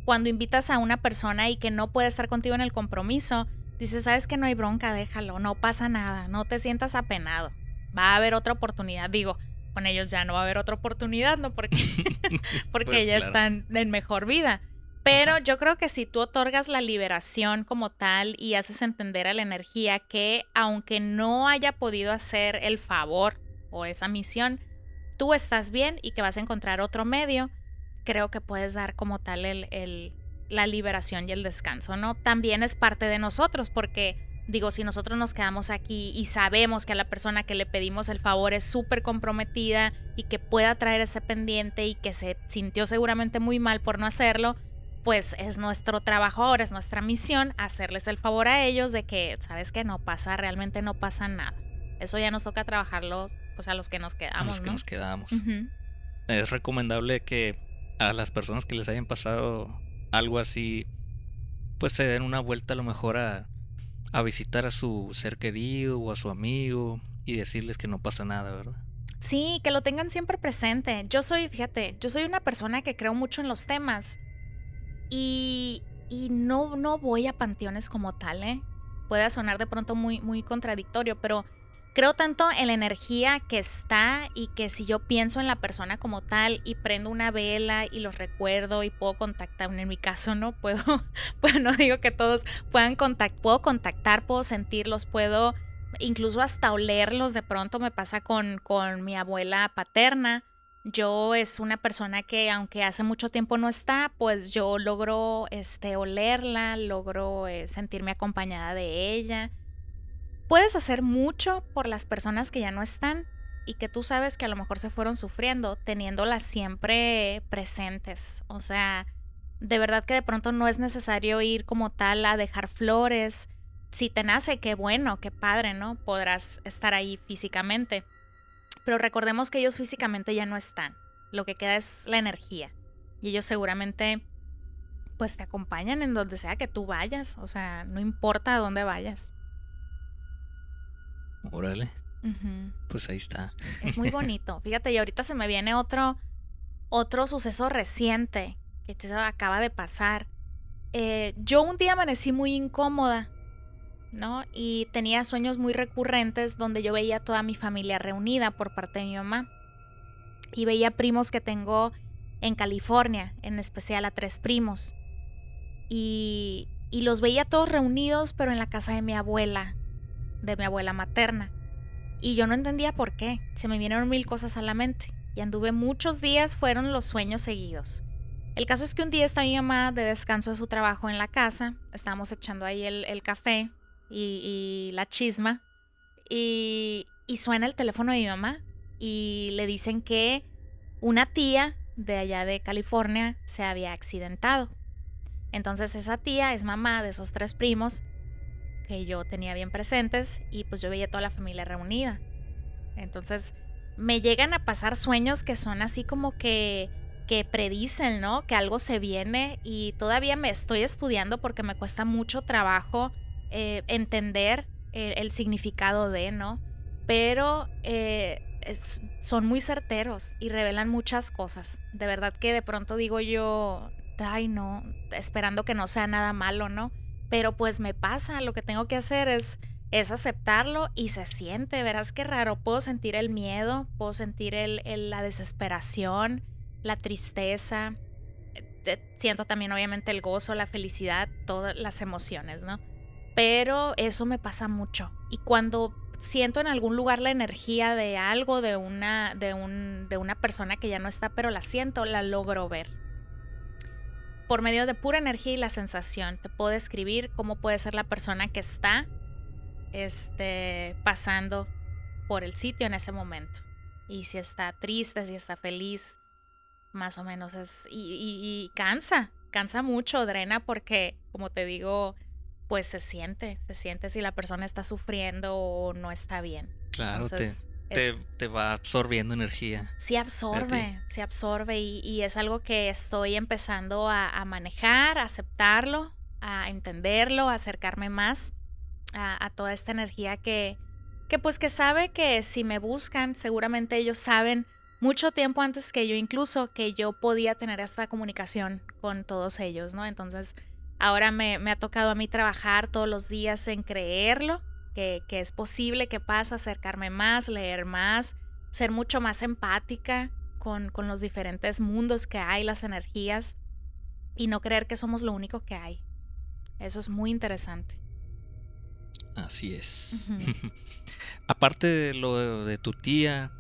Cuando invitas a una persona y que no puede estar contigo en el compromiso, dices, ¿sabes que no hay bronca? Déjalo, no pasa nada, no te sientas apenado. Va a haber otra oportunidad. Digo, con ellos ya no va a haber otra oportunidad, ¿no? Porque, porque pues ya están en mejor vida. Pero yo creo que si tú otorgas la liberación como tal y haces entender a la energía que aunque no haya podido hacer el favor o esa misión, tú estás bien y que vas a encontrar otro medio, creo que puedes dar como tal el, la liberación y el descanso, ¿no? También es parte de nosotros porque digo, si nosotros nos quedamos aquí y sabemos que a la persona que le pedimos el favor es súper comprometida y que pueda traer ese pendiente y que se sintió seguramente muy mal por no hacerlo, pues es nuestro trabajo ahora, es nuestra misión hacerles el favor a ellos de que, ¿sabes que No pasa, realmente no pasa nada. Eso ya nos toca trabajarlo, pues a los que nos quedamos. A los que nos quedamos. Es recomendable que a las personas que les hayan pasado algo así, pues se den una vuelta a lo mejor a, a visitar a su ser querido o a su amigo y decirles que no pasa nada, ¿verdad? Sí, que lo tengan siempre presente. Yo soy, fíjate, yo soy una persona que creo mucho en los temas y, y no, no voy a panteones como tal, ¿eh? Puede sonar de pronto muy, muy contradictorio, pero creo tanto en la energía que está y que si yo pienso en la persona como tal y prendo una vela y los recuerdo y puedo contactar, en mi caso no puedo, pues no digo que todos puedan contactar, puedo contactar, puedo sentirlos, puedo incluso hasta olerlos, de pronto me pasa con, con mi abuela paterna yo es una persona que aunque hace mucho tiempo no está, pues yo logro este, olerla, logro eh, sentirme acompañada de ella. Puedes hacer mucho por las personas que ya no están y que tú sabes que a lo mejor se fueron sufriendo, teniéndolas siempre presentes. O sea, de verdad que de pronto no es necesario ir como tal a dejar flores. Si te nace, qué bueno, qué padre, ¿no? Podrás estar ahí físicamente pero recordemos que ellos físicamente ya no están. Lo que queda es la energía. Y ellos seguramente pues te acompañan en donde sea que tú vayas. O sea, no importa a dónde vayas. Órale. Pues ahí está. Es muy bonito. Fíjate, y ahorita se me viene otro, otro suceso reciente que acaba de pasar. Eh, yo un día amanecí muy incómoda ¿no? Y tenía sueños muy recurrentes donde yo veía a toda mi familia reunida por parte de mi mamá. Y veía primos que tengo en California, en especial a tres primos. Y, y los veía todos reunidos, pero en la casa de mi abuela, de mi abuela materna. Y yo no entendía por qué. Se me vinieron mil cosas a la mente. Y anduve muchos días, fueron los sueños seguidos. El caso es que un día está mi mamá de descanso de su trabajo en la casa. Estábamos echando ahí el, café y, la chisma. Y, y suena el teléfono de mi mamá y le dicen que una tía de allá de California se había accidentado. Entonces esa tía es mamá de esos tres primos que yo tenía bien presentes y pues yo veía toda la familia reunida. Entonces me llegan a pasar sueños que son así como que que predicen, ¿no? Que algo se viene y todavía me estoy estudiando porque me cuesta mucho trabajo eh, entender el, significado de, ¿no? Pero eh, son muy certeros y revelan muchas cosas. De verdad que de pronto digo yo, ay no, esperando que no sea nada malo, ¿no? Pero pues me pasa, lo que tengo que hacer es, es aceptarlo y se siente, verás qué raro, puedo sentir el miedo, puedo sentir el, la desesperación, la tristeza, eh, siento también obviamente el gozo, la felicidad, todas las emociones, ¿no? pero eso me pasa mucho. Y cuando siento en algún lugar la energía de algo, de una, de, un, de una persona que ya no está, pero la siento, la logro ver. Por medio de pura energía y la sensación, te puedo describir cómo puede ser la persona que está este, pasando por el sitio en ese momento. Y si está triste, si está feliz, más o menos es... y cansa, cansa mucho, drena, porque, como te digo, pues se siente, se siente si la persona está sufriendo o no está bien. Claro, te, te, va absorbiendo energía. Sí absorbe, se absorbe y, es algo que estoy empezando a, manejar, a aceptarlo, a entenderlo, a acercarme más a, a, toda esta energía que, que pues que sabe que si me buscan, seguramente ellos saben mucho tiempo antes que yo incluso que yo podía tener esta comunicación con todos ellos, ¿no? Entonces Ahora me, ha tocado a mí trabajar todos los días en creerlo, que, es posible, que pasa, acercarme más, leer más, ser mucho más empática con, con los diferentes mundos que hay, las energías, y no creer que somos lo único que hay. Eso es muy interesante. Así es. Aparte de lo de, tu tía,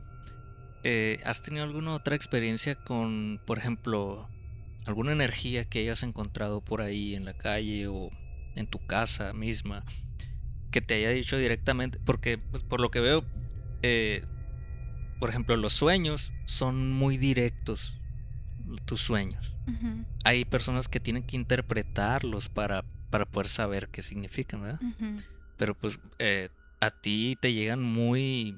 eh, ¿has tenido alguna otra experiencia con, por ejemplo, alguna energía que hayas encontrado por ahí en la calle o en tu casa misma que te haya dicho directamente, porque pues, por lo que veo, eh, por ejemplo, los sueños son muy directos, tus sueños. Hay personas que tienen que interpretarlos para, para poder saber qué significan, ¿verdad? Pero pues eh, a ti te llegan muy...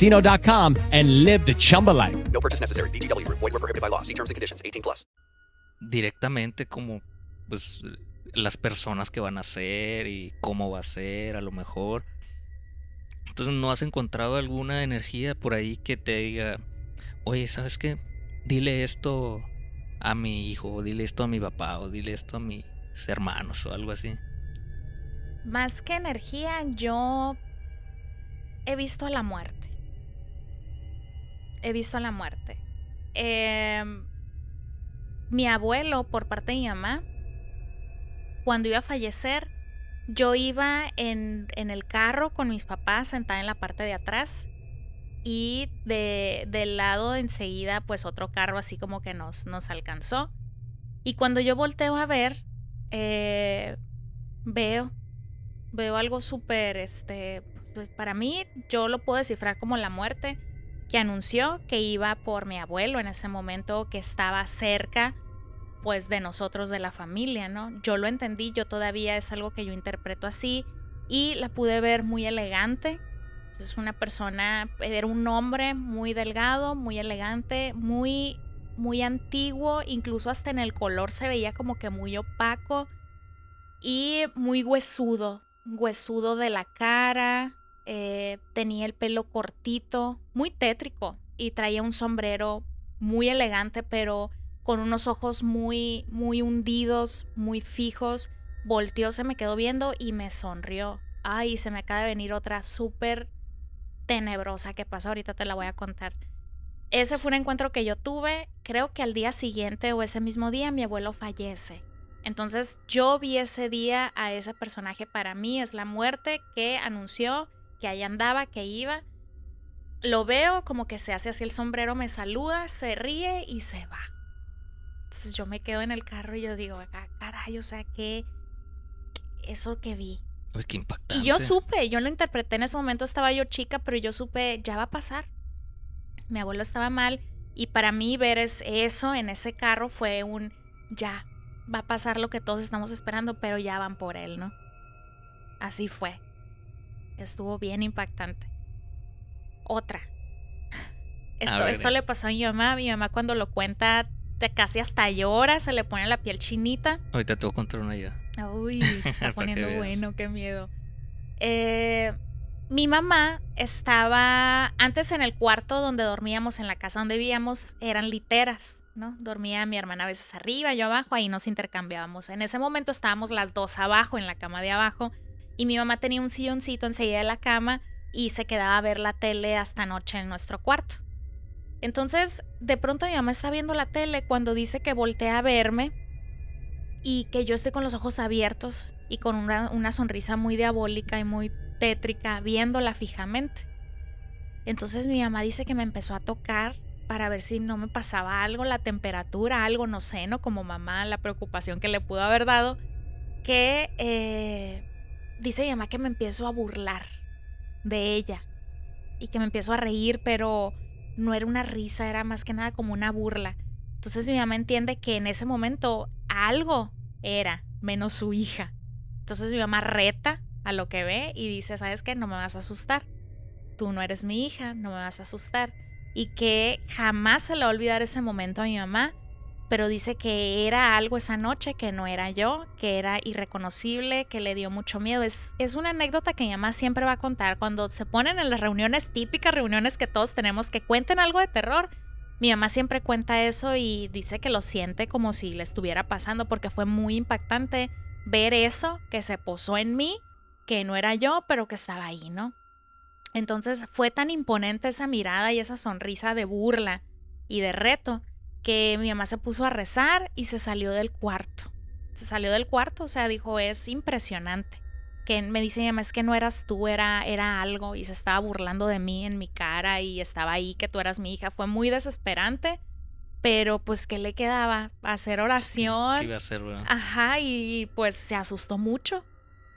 chumbacasino.com and live the Chumba life. No purchase necessary. VGW Group. Void were prohibited by law. See terms and conditions. 18 plus. directamente como pues las personas que van a ser y cómo va a ser a lo mejor. Entonces no has encontrado alguna energía por ahí que te diga, oye, ¿sabes qué? Dile esto a mi hijo, o dile esto a mi papá, o dile esto a mis hermanos, o algo así. Más que energía, yo he visto a la muerte. He visto la muerte. Em, mi abuelo, por parte de mi mamá, cuando iba a fallecer, yo iba en, en el carro con mis papás sentada en la parte de atrás y de, del lado de enseguida, pues otro carro así como que nos, nos alcanzó. Y cuando yo volteo a ver, eh, veo veo algo súper, este, pues para mí yo lo puedo descifrar como la muerte que anunció que iba por mi abuelo en ese momento que estaba cerca pues de nosotros de la familia, ¿no? Yo lo entendí, yo todavía es algo que yo interpreto así y la pude ver muy elegante. Es una persona, era un hombre muy delgado, muy elegante, muy muy antiguo, incluso hasta en el color se veía como que muy opaco y muy huesudo, huesudo de la cara, eh, tenía el pelo cortito, muy tétrico y traía un sombrero muy elegante, pero con unos ojos muy, muy hundidos, muy fijos. Volteó, se me quedó viendo y me sonrió. Ay, se me acaba de venir otra súper tenebrosa que pasó, ahorita te la voy a contar. Ese fue un encuentro que yo tuve, creo que al día siguiente o ese mismo día mi abuelo fallece. Entonces yo vi ese día a ese personaje para mí, es la muerte que anunció que ahí andaba, que iba. Lo veo como que se hace así el sombrero, me saluda, se ríe y se va. Entonces yo me quedo en el carro y yo digo, "Ah, caray, o sea, que eso que vi. Uy, qué impactante. Y yo supe, yo lo interpreté en ese momento, estaba yo chica, pero yo supe, ya va a pasar. Mi abuelo estaba mal y para mí ver es- eso en ese carro fue un, ya, va a pasar lo que todos estamos esperando, pero ya van por él, ¿no? Así fue. Estuvo bien impactante. Otra. Esto, esto le pasó a mi mamá. Mi mamá cuando lo cuenta te casi hasta llora, se le pone la piel chinita. Ahorita te voy a contar una idea. Uy, se está poniendo bueno, qué miedo. Eh, mi mamá estaba antes en el cuarto donde dormíamos, en la casa donde vivíamos, eran literas, ¿no? Dormía mi hermana a veces arriba, yo abajo, ahí nos intercambiábamos. En ese momento estábamos las dos abajo, en la cama de abajo, y mi mamá tenía un silloncito enseguida de la cama y se quedaba a ver la tele hasta noche en nuestro cuarto. Entonces, de pronto mi mamá está viendo la tele cuando dice que voltea a verme y que yo estoy con los ojos abiertos y con una, una sonrisa muy diabólica y muy tétrica, viéndola fijamente. Entonces mi mamá dice que me empezó a tocar para ver si no me pasaba algo, la temperatura, algo, no sé, ¿no? Como mamá, la preocupación que le pudo haber dado, que eh, dice mi mamá que me empiezo a burlar de ella y que me empiezo a reír, pero no era una risa, era más que nada como una burla. Entonces mi mamá entiende que en ese momento algo era menos su hija. Entonces mi mamá reta a lo que ve y dice, ¿sabes qué? No me vas a asustar. Tú no eres mi hija, no me vas a asustar. Y que jamás se le va a olvidar ese momento a mi mamá, pero dice que era algo esa noche que no era yo, que era irreconocible, que le dio mucho miedo. Es, es una anécdota que mi mamá siempre va a contar. Cuando se ponen en las reuniones, típicas reuniones que todos tenemos, que cuenten algo de terror, mi mamá siempre cuenta eso y dice que lo siente como si le estuviera pasando porque fue muy impactante ver eso que se posó en mí, que no era yo, pero que estaba ahí, ¿no? Entonces fue tan imponente esa mirada y esa sonrisa de burla y de reto que mi mamá se puso a rezar y se salió del cuarto. Se salió del cuarto, o sea, dijo, es impresionante. Que me dice mi mamá, es que no eras tú, era, era algo y se estaba burlando de mí en mi cara y estaba ahí que tú eras mi hija. Fue muy desesperante, pero pues, ¿qué le quedaba? Hacer oración. ¿Qué iba a hacer, verdad? Ajá, y pues se asustó mucho.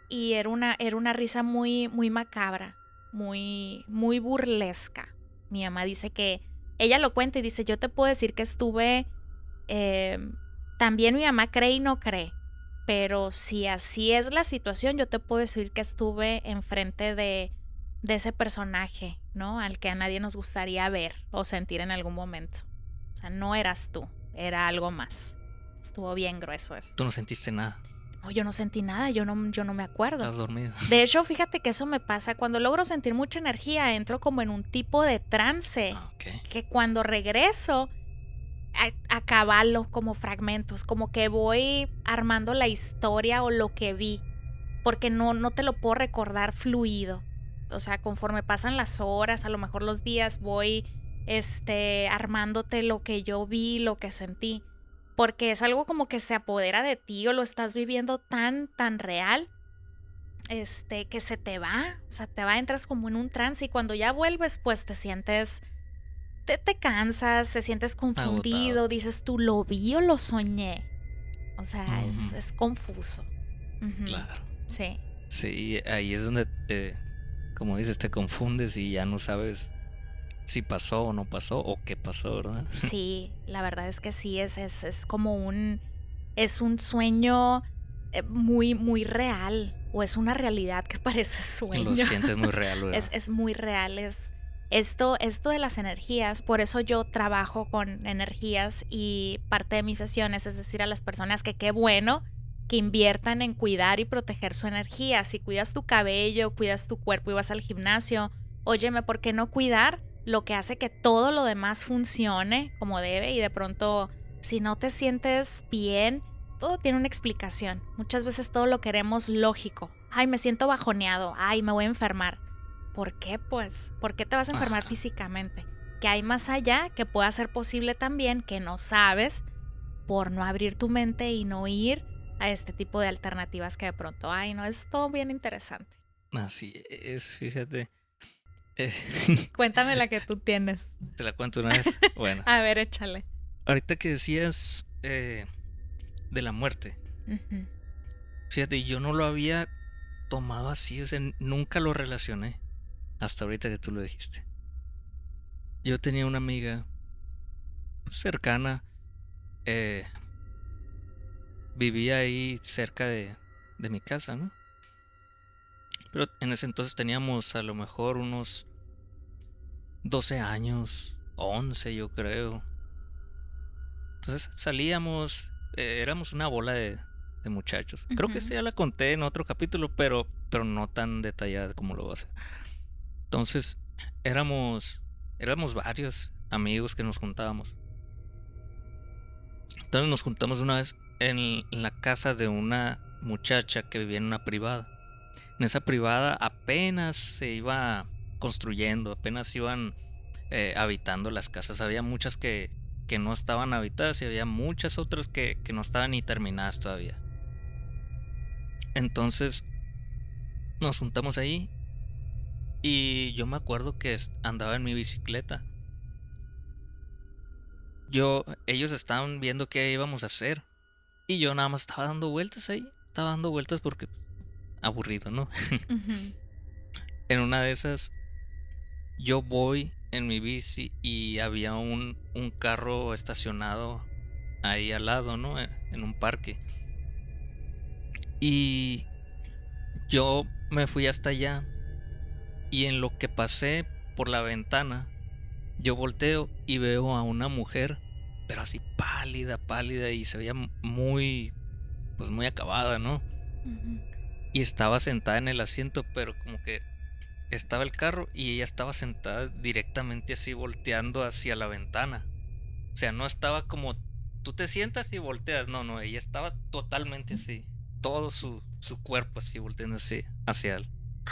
Y era una, era una risa muy, muy macabra, muy, muy burlesca. Mi mamá dice que ella lo cuenta y dice, yo te puedo decir que estuve, eh, también mi mamá cree y no cree, pero si así es la situación, yo te puedo decir que estuve enfrente de, de ese personaje, ¿no? Al que a nadie nos gustaría ver o sentir en algún momento. O sea, no eras tú, era algo más. Estuvo bien grueso eso. Tú no sentiste nada. No, yo no sentí nada, yo no, yo no me acuerdo. Estás dormido. De hecho, fíjate que eso me pasa. Cuando logro sentir mucha energía, entro como en un tipo de trance. Ah. Que cuando regreso, a, a caballo como fragmentos, como que voy armando la historia o lo que vi. Porque no, no te lo puedo recordar fluido. O sea, conforme pasan las horas, a lo mejor los días, voy este, armándote lo que yo vi, lo que sentí porque es algo como que se apodera de ti o lo estás viviendo tan, tan real, este, que se te va, o sea, te va, entras como en un trance y cuando ya vuelves, pues te sientes, te, te cansas, te sientes confundido, Agotado. dices tú, lo vi o lo soñé. O sea, es, es confuso. Claro. Sí. Sí, ahí es donde, eh, como dices, te confundes y ya no sabes si pasó o no pasó o qué pasó, ¿verdad? Sí, la verdad es que sí, es, es, es como un, es un sueño eh, muy, muy real, o es una realidad que parece sueño. Lo sientes muy real, ¿verdad? es, es muy real, es esto, esto de las energías, por eso yo trabajo con energías y parte de mis sesiones es decir a las personas que qué bueno que inviertan en cuidar y proteger su energía. Si cuidas tu cabello, cuidas tu cuerpo y vas al gimnasio, óyeme, ¿por qué no cuidar lo que hace que todo lo demás funcione como debe? Y de pronto, si no te sientes bien, todo tiene una explicación. Muchas veces todo lo queremos lógico. Ay, me siento bajoneado. Ay, me voy a enfermar. ¿Por qué, pues? ¿Por qué te vas a enfermar físicamente? Que hay más allá que pueda ser posible también que no sabes por no abrir tu mente y no ir a este tipo de alternativas que de pronto hay, ¿no? Es todo bien interesante. Así es, fíjate. Eh, Cuéntame la que tú tienes. te la cuento una vez. Bueno, A ver, échale. ahorita que decías eh, de la muerte, fíjate, yo no lo había tomado así, o sea, nunca lo relacioné hasta ahorita que tú lo dijiste. Yo tenía una amiga pues, cercana, eh, vivía ahí cerca de, de mi casa, ¿no? Pero en ese entonces teníamos a lo mejor unos 12 años, 11 yo creo. Entonces salíamos, eh, éramos una bola de, de muchachos. Creo que esa ya la conté en otro capítulo, pero, pero no tan detallada como lo voy a hacer. Entonces éramos, éramos varios amigos que nos juntábamos. Entonces nos juntamos una vez en, en la casa de una muchacha que vivía en una privada. En esa privada apenas se iba construyendo, apenas iban eh, habitando las casas. Había muchas que, que no estaban habitadas y había muchas otras que, que no estaban ni terminadas todavía. Entonces nos juntamos ahí y yo me acuerdo que andaba en mi bicicleta. Yo, ellos estaban viendo qué íbamos a hacer y yo nada más estaba dando vueltas ahí. Estaba dando vueltas porque aburrido, ¿no? En una de esas, yo voy en mi bici y había un, un carro estacionado ahí al lado, ¿no? Eh, En un parque. Y yo me fui hasta allá y en lo que pasé por la ventana, yo volteo y veo a una mujer, pero así pálida, pálida y se veía muy, pues muy acabada, ¿no? Y estaba sentada en el asiento, pero como que estaba el carro y ella estaba sentada directamente así volteando hacia la ventana. O sea, no estaba como tú te sientas y volteas. No, no, ella estaba totalmente así. Todo su, su cuerpo así volteando así hacia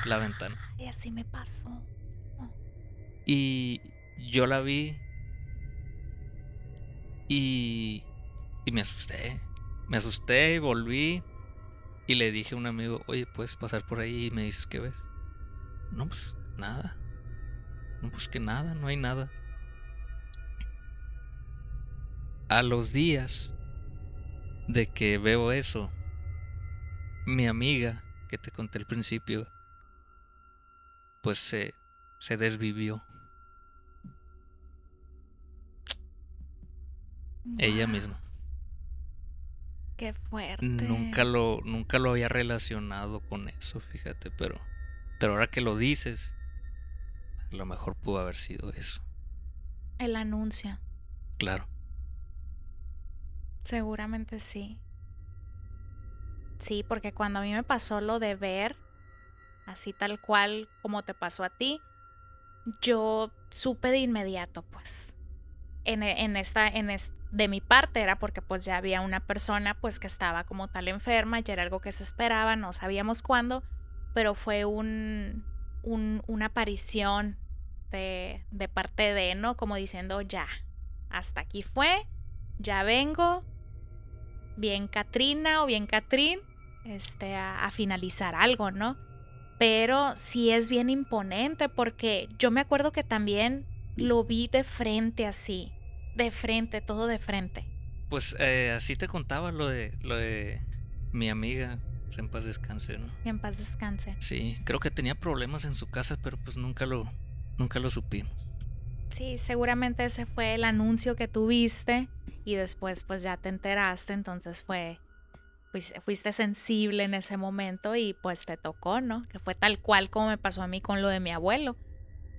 la ventana. Y así me pasó. Y yo la vi y, y me asusté. Me asusté y volví y le dije a un amigo, oye, puedes pasar por ahí y me dices qué ves. No, pues nada. No, pues que nada, no hay nada. A los días de que veo eso, mi amiga que te conté al principio, pues se, se desvivió. Ella misma. Qué fuerte. Nunca lo, nunca lo había relacionado con eso, fíjate, pero, pero ahora que lo dices, a lo mejor pudo haber sido eso. El anuncio. Claro. Seguramente sí. Sí, porque cuando a mí me pasó lo de ver, así tal cual como te pasó a ti, yo supe de inmediato, pues. En, en esta, en de mi parte era porque pues ya había una persona pues que estaba como tal enferma, ya era algo que se esperaba, no sabíamos cuándo, pero fue un, un una aparición de, de parte de, ¿no? Como diciendo, ya, hasta aquí fue, ya vengo, bien Katrina o bien Catrín, este, a, finalizar algo, ¿no? Pero sí es bien imponente porque yo me acuerdo que también lo vi de frente así, de frente, todo de frente. Pues eh, así te contaba lo de, lo de mi amiga, pues, en paz descanse, ¿no? En paz descanse. Sí, creo que tenía problemas en su casa, pero pues nunca lo, nunca lo supimos. Sí, seguramente ese fue el anuncio que tuviste y después pues ya te enteraste, entonces fue, pues, fuiste sensible en ese momento y pues te tocó, ¿no? Que fue tal cual como me pasó a mí con lo de mi abuelo.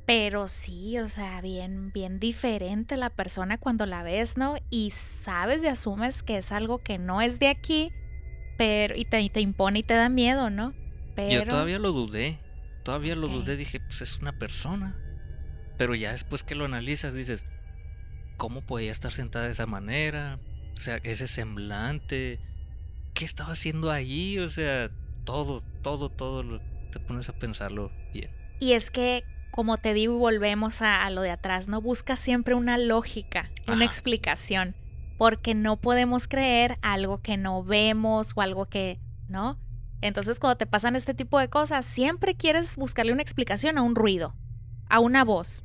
Pero sí, o sea, bien, bien diferente la persona cuando la ves, ¿no? Y sabes y asumes que es algo que no es de aquí, pero y te, y te impone y te da miedo, ¿no? Pero... Yo todavía lo dudé, todavía lo dudé, dije, pues es una persona. Pero ya después que lo analizas dices, ¿cómo podía estar sentada de esa manera? O sea, ese semblante, ¿qué estaba haciendo ahí? O sea, todo, todo, todo, lo, te pones a pensarlo bien. Y es que como te digo, y volvemos a, a, lo de atrás, no busca siempre una lógica, una explicación, porque no podemos creer algo que no vemos o algo que, ¿no? Entonces, cuando te pasan este tipo de cosas, siempre quieres buscarle una explicación a un ruido, a una voz,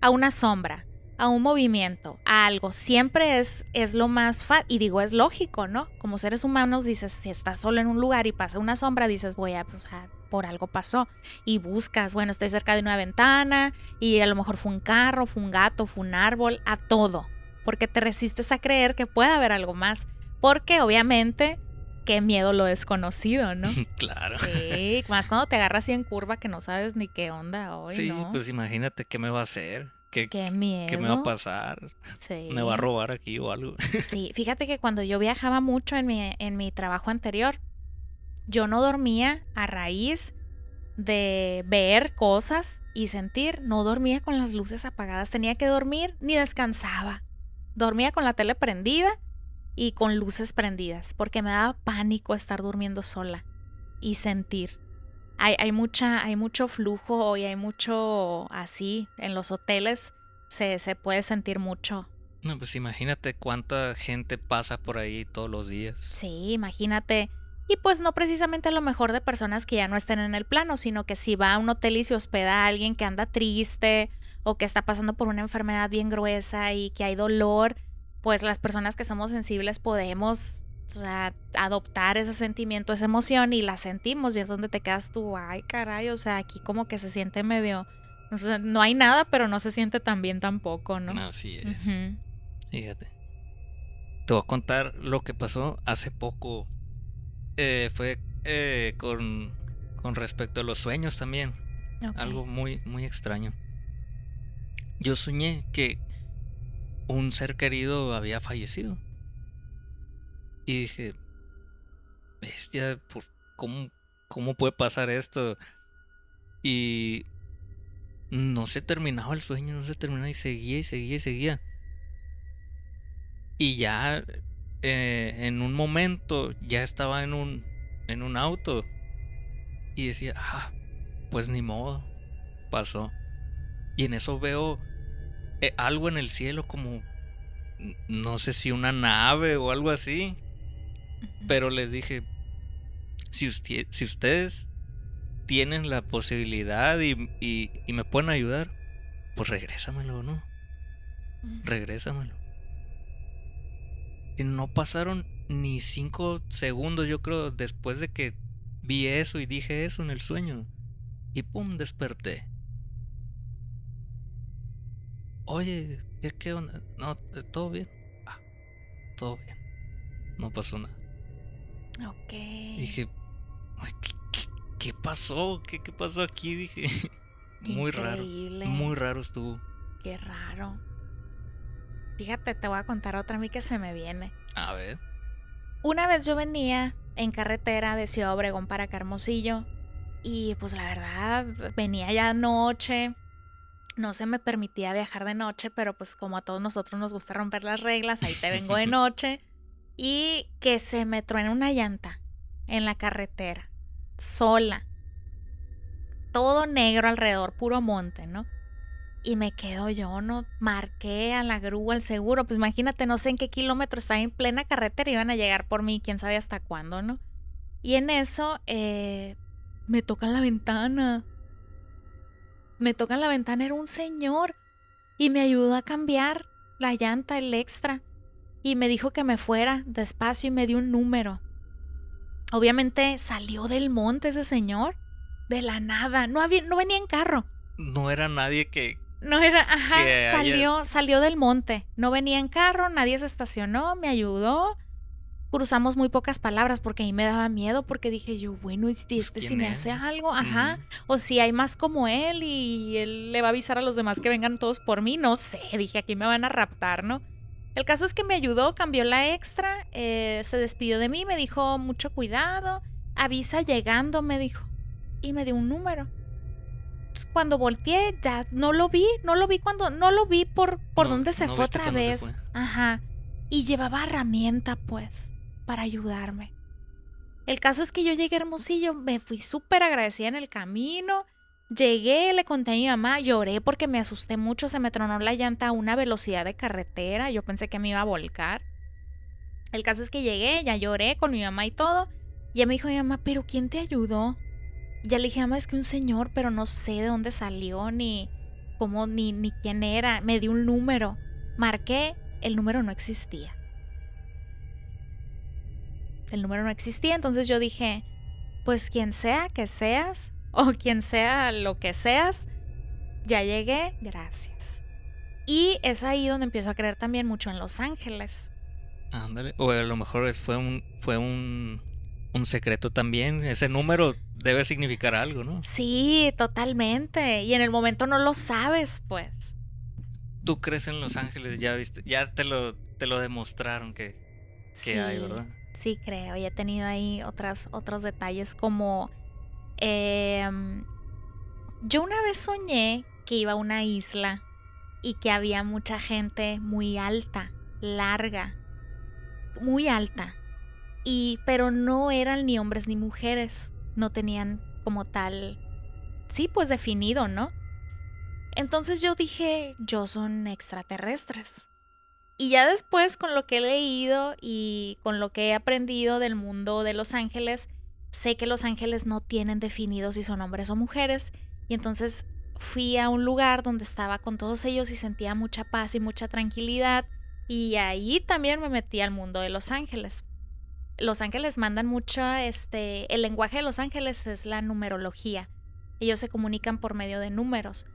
a una sombra, a un movimiento, a algo. Siempre es, es lo más fácil. Y digo, es lógico, ¿no? Como seres humanos, dices, si estás solo en un lugar y pasa una sombra, dices, voy a, pues, a por algo pasó. Y buscas, bueno, estoy cerca de una ventana y a lo mejor fue un carro, fue un gato, fue un árbol, a todo. Porque te resistes a creer que puede haber algo más. Porque obviamente, qué miedo lo desconocido, ¿no? claro. Sí, más cuando te agarras así en curva que no sabes ni qué onda hoy. Sí, ¿no? pues imagínate qué me va a hacer. ¿Qué, qué miedo. ¿Qué me va a pasar? Sí. ¿Me va a robar aquí o algo? Sí, fíjate que cuando yo viajaba mucho en mi, en mi trabajo anterior, yo no dormía a raíz de ver cosas y sentir, no dormía con las luces apagadas, tenía que dormir ni descansaba. Dormía con la tele prendida y con luces prendidas, porque me daba pánico estar durmiendo sola y sentir. Hay, hay, mucha, hay mucho flujo y hay mucho así en los hoteles, se, se puede sentir mucho. No, pues imagínate cuánta gente pasa por ahí todos los días. Sí, imagínate y pues no precisamente lo mejor de personas que ya no estén en el plano, sino que si va a un hotel y se hospeda a alguien que anda triste o que está pasando por una enfermedad bien gruesa y que hay dolor, pues las personas que somos sensibles podemos o sea, adoptar ese sentimiento, esa emoción y la sentimos y es donde te quedas tú, ay caray, o sea, aquí como que se siente medio, o sea, no hay nada, pero no se siente tan bien tampoco, ¿no? Así es. Uh -huh. Fíjate. Te voy a contar lo que pasó hace poco eh, fue eh, con, con respecto a los sueños también. Algo muy, muy extraño. Yo soñé que un ser querido había fallecido. Y dije, bestia, ¿por cómo, ¿cómo puede pasar esto? Y no se terminaba el sueño, no se terminaba y seguía y seguía y seguía. Y ya eh, en un momento ya estaba en un, en un auto y decía, ah, pues ni modo, pasó. Y en eso veo eh, algo en el cielo como, no sé si una nave o algo así. Pero les dije, si, usted- si ustedes tienen la posibilidad y, y- y me pueden ayudar, pues regrésamelo, ¿no? Regrésamelo. Y no pasaron ni cinco segundos, yo creo, después de que vi eso y dije eso en el sueño. Y pum, desperté. Oye, ¿qué, qué onda? No, eh, todo bien. Ah, todo bien. No pasó nada. Ok. Dije, "Ay, ¿qué, qué- qué pasó? ¿Qué, ¿Qué pasó aquí? Dije, Qué muy raro. Muy raro estuvo. Qué raro. Fíjate, te voy a contar otra a mí que se me viene. A ver. Una vez yo venía en carretera de Ciudad Obregón para Carmosillo y pues la verdad venía ya noche. No se me permitía viajar de noche, pero pues como a todos nosotros nos gusta romper las reglas, ahí te vengo de noche. Y que se me truena una llanta en la carretera, sola. Todo negro alrededor, puro monte, ¿no? Y me quedo yo, ¿no? Marqué a la grúa, al seguro. Pues imagínate, no sé en qué kilómetro estaba en plena carretera. Iban a llegar por mí, quién sabe hasta cuándo, ¿no? Y en eso eh, me tocan la ventana. Me tocan la ventana, era un señor. Y me ayudó a cambiar la llanta, el extra. Y me dijo que me fuera despacio y me dio un número. Obviamente salió del monte ese señor. De la nada. No, había, no venía en carro. No era nadie que. No era, ajá, Que hayas- salió, salió del monte. No venía en carro, nadie se estacionó, me ayudó. Cruzamos muy pocas palabras porque a mí me daba miedo porque dije yo, bueno, ¿y si este si ¿quién me es? hace algo, ajá, o si hay más como él y él le va a avisar a los demás que vengan todos por mí, no sé, dije aquí me van a raptar, ¿no? El caso es que me ayudó, cambió la extra, eh, se despidió de mí, me dijo mucho cuidado, avisa llegando, me dijo, y me dio un número cuando volteé ya no lo vi, no lo vi cuando, no lo vi por, por No- dónde se no fue otra vez. fue. Ajá. Y llevaba herramienta, pues, para ayudarme. El caso es que yo llegué Hermosillo, me fui súper agradecida en el camino. Llegué, le conté a mi mamá, lloré porque me asusté mucho, se me tronó la llanta a una velocidad de carretera, yo pensé que me iba a volcar. El caso es que llegué, ya lloré con mi mamá y todo. Y ella me dijo mi mamá, ¿pero quién te ayudó? Ya le dije, mamá, es que un señor, pero no sé de dónde salió, ni cómo, ni, ni quién era. Me dio un número. Marqué, el número no existía. El número no existía, entonces yo dije, pues quien sea que seas, o quien sea lo que seas, ya llegué, gracias. Y es ahí donde empiezo a creer también mucho en Los Ángeles. Ándale. O a lo mejor fue un, fue un, un secreto también. Ese número debe significar algo, ¿no? Sí, totalmente. Y en el momento no lo sabes, pues. Tú crees en Los Ángeles, ya viste, ya te lo, te lo demostraron que, que hay, ¿verdad? Sí, creo. Y he tenido ahí otras, otros detalles como... em, yo una vez soñé que iba a una isla y que había mucha gente muy alta, larga, muy alta. Y, pero no eran ni hombres ni mujeres. No tenían como tal... Sí, pues definido, ¿no? Entonces yo dije, yo son extraterrestres. Y ya después, con lo que he leído y con lo que he aprendido del mundo de los ángeles, sé que los ángeles no tienen definido si son hombres o mujeres. Y entonces fui a un lugar donde estaba con todos ellos y sentía mucha paz y mucha tranquilidad. Y ahí también me metí al mundo de los ángeles. Los ángeles mandan mucho, este, el lenguaje de los ángeles es la numerología. Ellos se comunican por medio de números.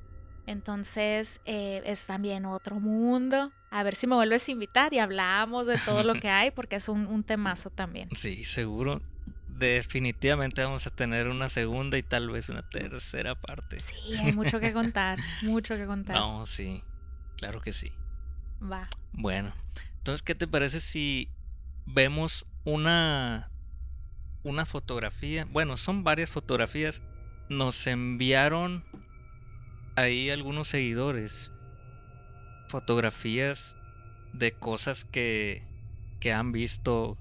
Entonces eh, es también otro mundo. A ver si me vuelves a invitar y hablamos de todo lo que hay, porque es un, un temazo también. Sí, seguro. definitivamente vamos a tener una segunda y tal vez una tercera parte. Sí, hay mucho que contar, mucho que contar. No, sí, claro que sí. Va. Bueno, entonces, ¿qué te parece si vemos una una fotografía? Bueno, son varias fotografías. Nos enviaron ahí algunos seguidores fotografías de cosas que que han visto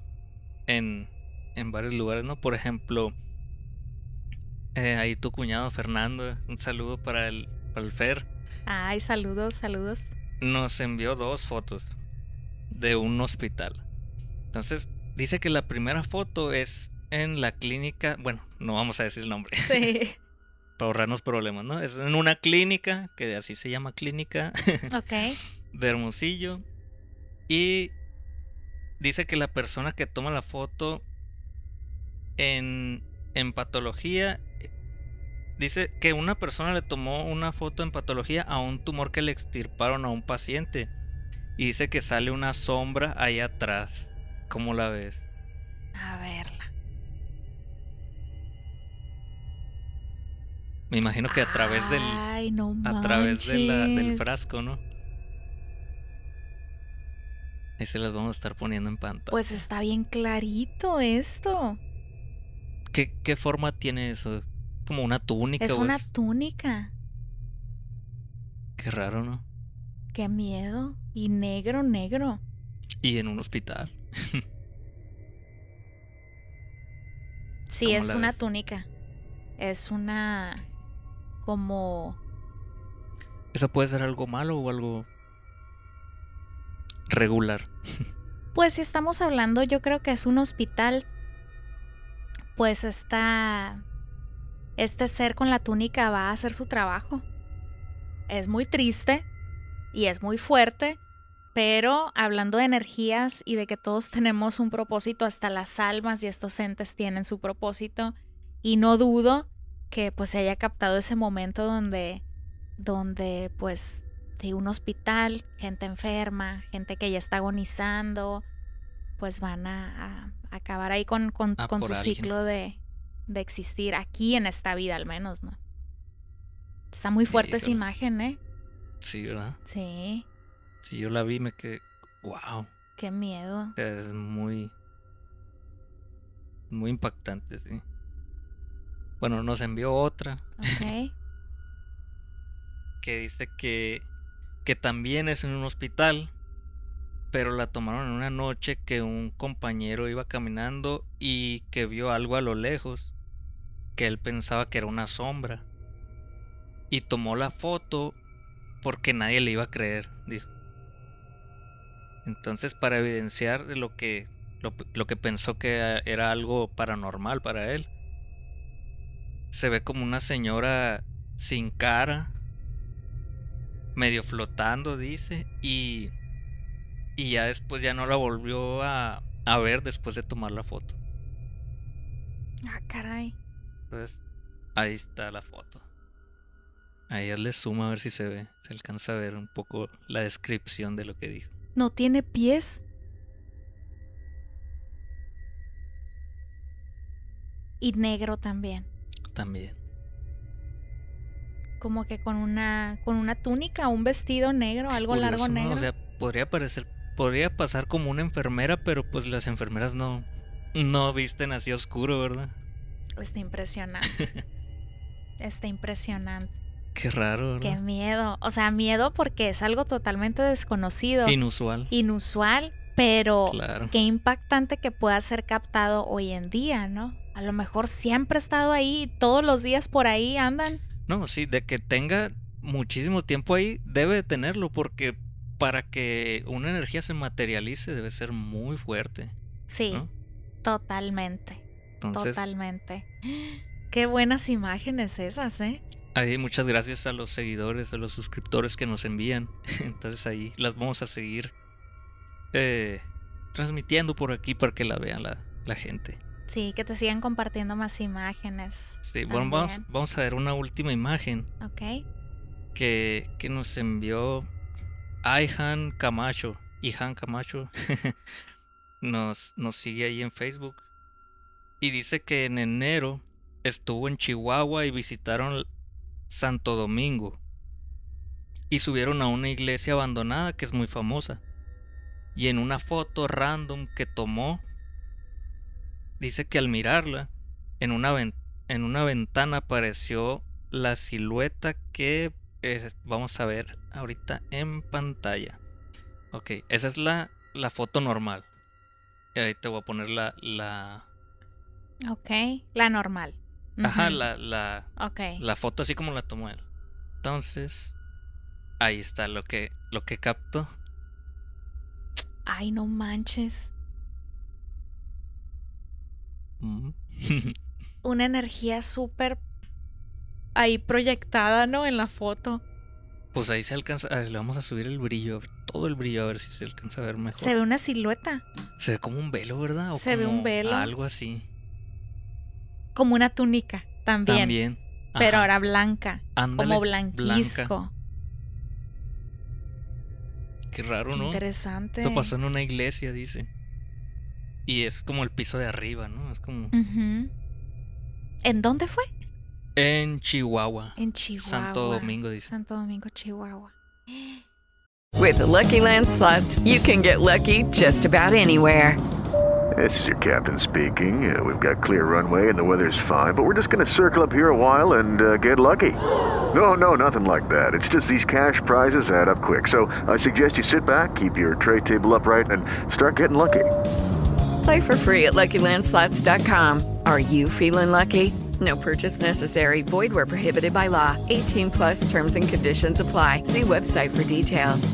en en varios lugares, ¿no? Por ejemplo, eh, ahí tu cuñado Fernando, un saludo para el, para el Fer. Ay, saludos, saludos. Nos envió dos fotos de un hospital. Entonces, dice que la primera foto es en la clínica, bueno, no vamos a decir el nombre. Sí. para ahorrarnos problemas, ¿no? Es en una clínica, que así se llama clínica, Ok. de Hermosillo. Y dice que la persona que toma la foto en, en patología, dice que una persona le tomó una foto en patología a un tumor que le extirparon a un paciente. Y dice que sale una sombra ahí atrás. ¿Cómo la ves? A verla. Me imagino que a través del. Ay, no A través de la- del frasco, ¿no? Ahí se las vamos a estar poniendo en pantalla. Pues está bien clarito esto. ¿Qué, qué forma tiene eso? ¿Como una túnica? Es una es- túnica. Qué raro, ¿no? Qué miedo. Y negro, negro. Y en un hospital. Sí, ¿Cómo es una ves? túnica. Es una como ¿Eso puede ser algo malo o algo regular? Pues si estamos hablando, yo creo que es un hospital. Pues está. Este ser con la túnica va a hacer su trabajo. Es muy triste y es muy fuerte, pero hablando de energías y de que todos tenemos un propósito, hasta las almas y estos entes tienen su propósito, y no dudo que pues se haya captado ese momento donde, donde pues de un hospital, gente enferma, gente que ya está agonizando, pues van a, a acabar ahí con, con, Ah, con su alguien. ciclo de, de existir aquí en esta vida al menos, ¿no? Está muy fuerte esa imagen, ¿eh? Sí, ¿verdad? Sí, Si yo la vi me quedé... ¡Wow! qué miedo. Es muy... Muy impactante, sí. Bueno, nos envió otra que dice que, que también es en un hospital, pero la tomaron en una noche que un compañero iba caminando y que vio algo a lo lejos, que él pensaba que era una sombra. Y tomó la foto porque nadie le iba a creer, dijo. Entonces, para evidenciar de lo que, lo, lo que pensó que era algo paranormal para él, se ve como una señora sin cara, medio flotando, dice, y, y ya después ya no la volvió a, a ver después de tomar la foto. Ah, caray. Entonces, ahí está la foto. Ahí le suma a ver si se ve, se alcanza a ver un poco la descripción de lo que dijo. No tiene pies. Y negro también. También. Como que con una, con una túnica, un vestido negro, algo largo negro. O sea, podría parecer, podría pasar como una enfermera, pero pues las enfermeras no, no visten así oscuro, ¿verdad? Está impresionante. Está impresionante. Qué raro, ¿verdad? Qué miedo. O sea, miedo porque es algo totalmente desconocido. Inusual. inusual, pero Claro. qué impactante que pueda ser captado hoy en día, ¿no? A lo mejor siempre ha estado ahí, todos los días por ahí andan. No, sí, de que tenga muchísimo tiempo ahí, debe de tenerlo, porque para que una energía se materialice debe ser muy fuerte. Sí, ¿No? totalmente, Entonces, totalmente. Qué buenas imágenes esas, ¿eh? ahí muchas gracias a los seguidores, a los suscriptores que nos envían. Entonces ahí las vamos a seguir eh, transmitiendo por aquí para que la vean la, la gente. Sí, que te sigan compartiendo más imágenes. Sí, bueno, vamos, a ver una última imagen Ok. que, que nos envió Aihan Camacho. Ihan Camacho nos, nos sigue ahí en Facebook. Y dice que en enero estuvo en Chihuahua y visitaron Santo Domingo. Y subieron a una iglesia abandonada que es muy famosa. Y en una foto random que tomó, dice que al mirarla, en una, ven- en una ventana apareció la silueta que eh, vamos a ver ahorita en pantalla. Ok, esa es la, la foto normal. Y ahí te voy a poner la, la, Ok, la normal. ajá, la, la, Ok. la foto así como la tomó él. Entonces, ahí está lo que, lo que capto. Ay, no manches. Mm. Una energía súper ahí proyectada, ¿no? En la foto. pues ahí se alcanza. a ver, le vamos a subir el brillo, todo el brillo, a ver si se alcanza a ver mejor. Se ve una silueta, Se ve como un velo, ¿verdad? O Se ve un velo. Algo así. como una túnica también. También. Pero ahora blanca. Ándale, como blanca. blanquisco. Qué raro, ¿no? Interesante. Esto pasó en una iglesia, dice. Y es como el piso de arriba, ¿no? Es como. ¿En dónde fue? En Chihuahua. En Chihuahua. Santo Domingo, dice. Santo Domingo, Chihuahua. With the Lucky Land slots, you can get lucky just about anywhere. This is your captain speaking. Uh, we've got clear runway and the weather's fine, but we're just going to circle up here a while and uh, get lucky. No, no, nothing like that. It's just these cash prizes add up quick. So I suggest you sit back, keep your tray table upright, and start getting lucky. Play for free at LuckyLandSlots.com. Are you feeling lucky? No purchase necessary. Void where prohibited by law. 18 plus terms and conditions apply. See website for details.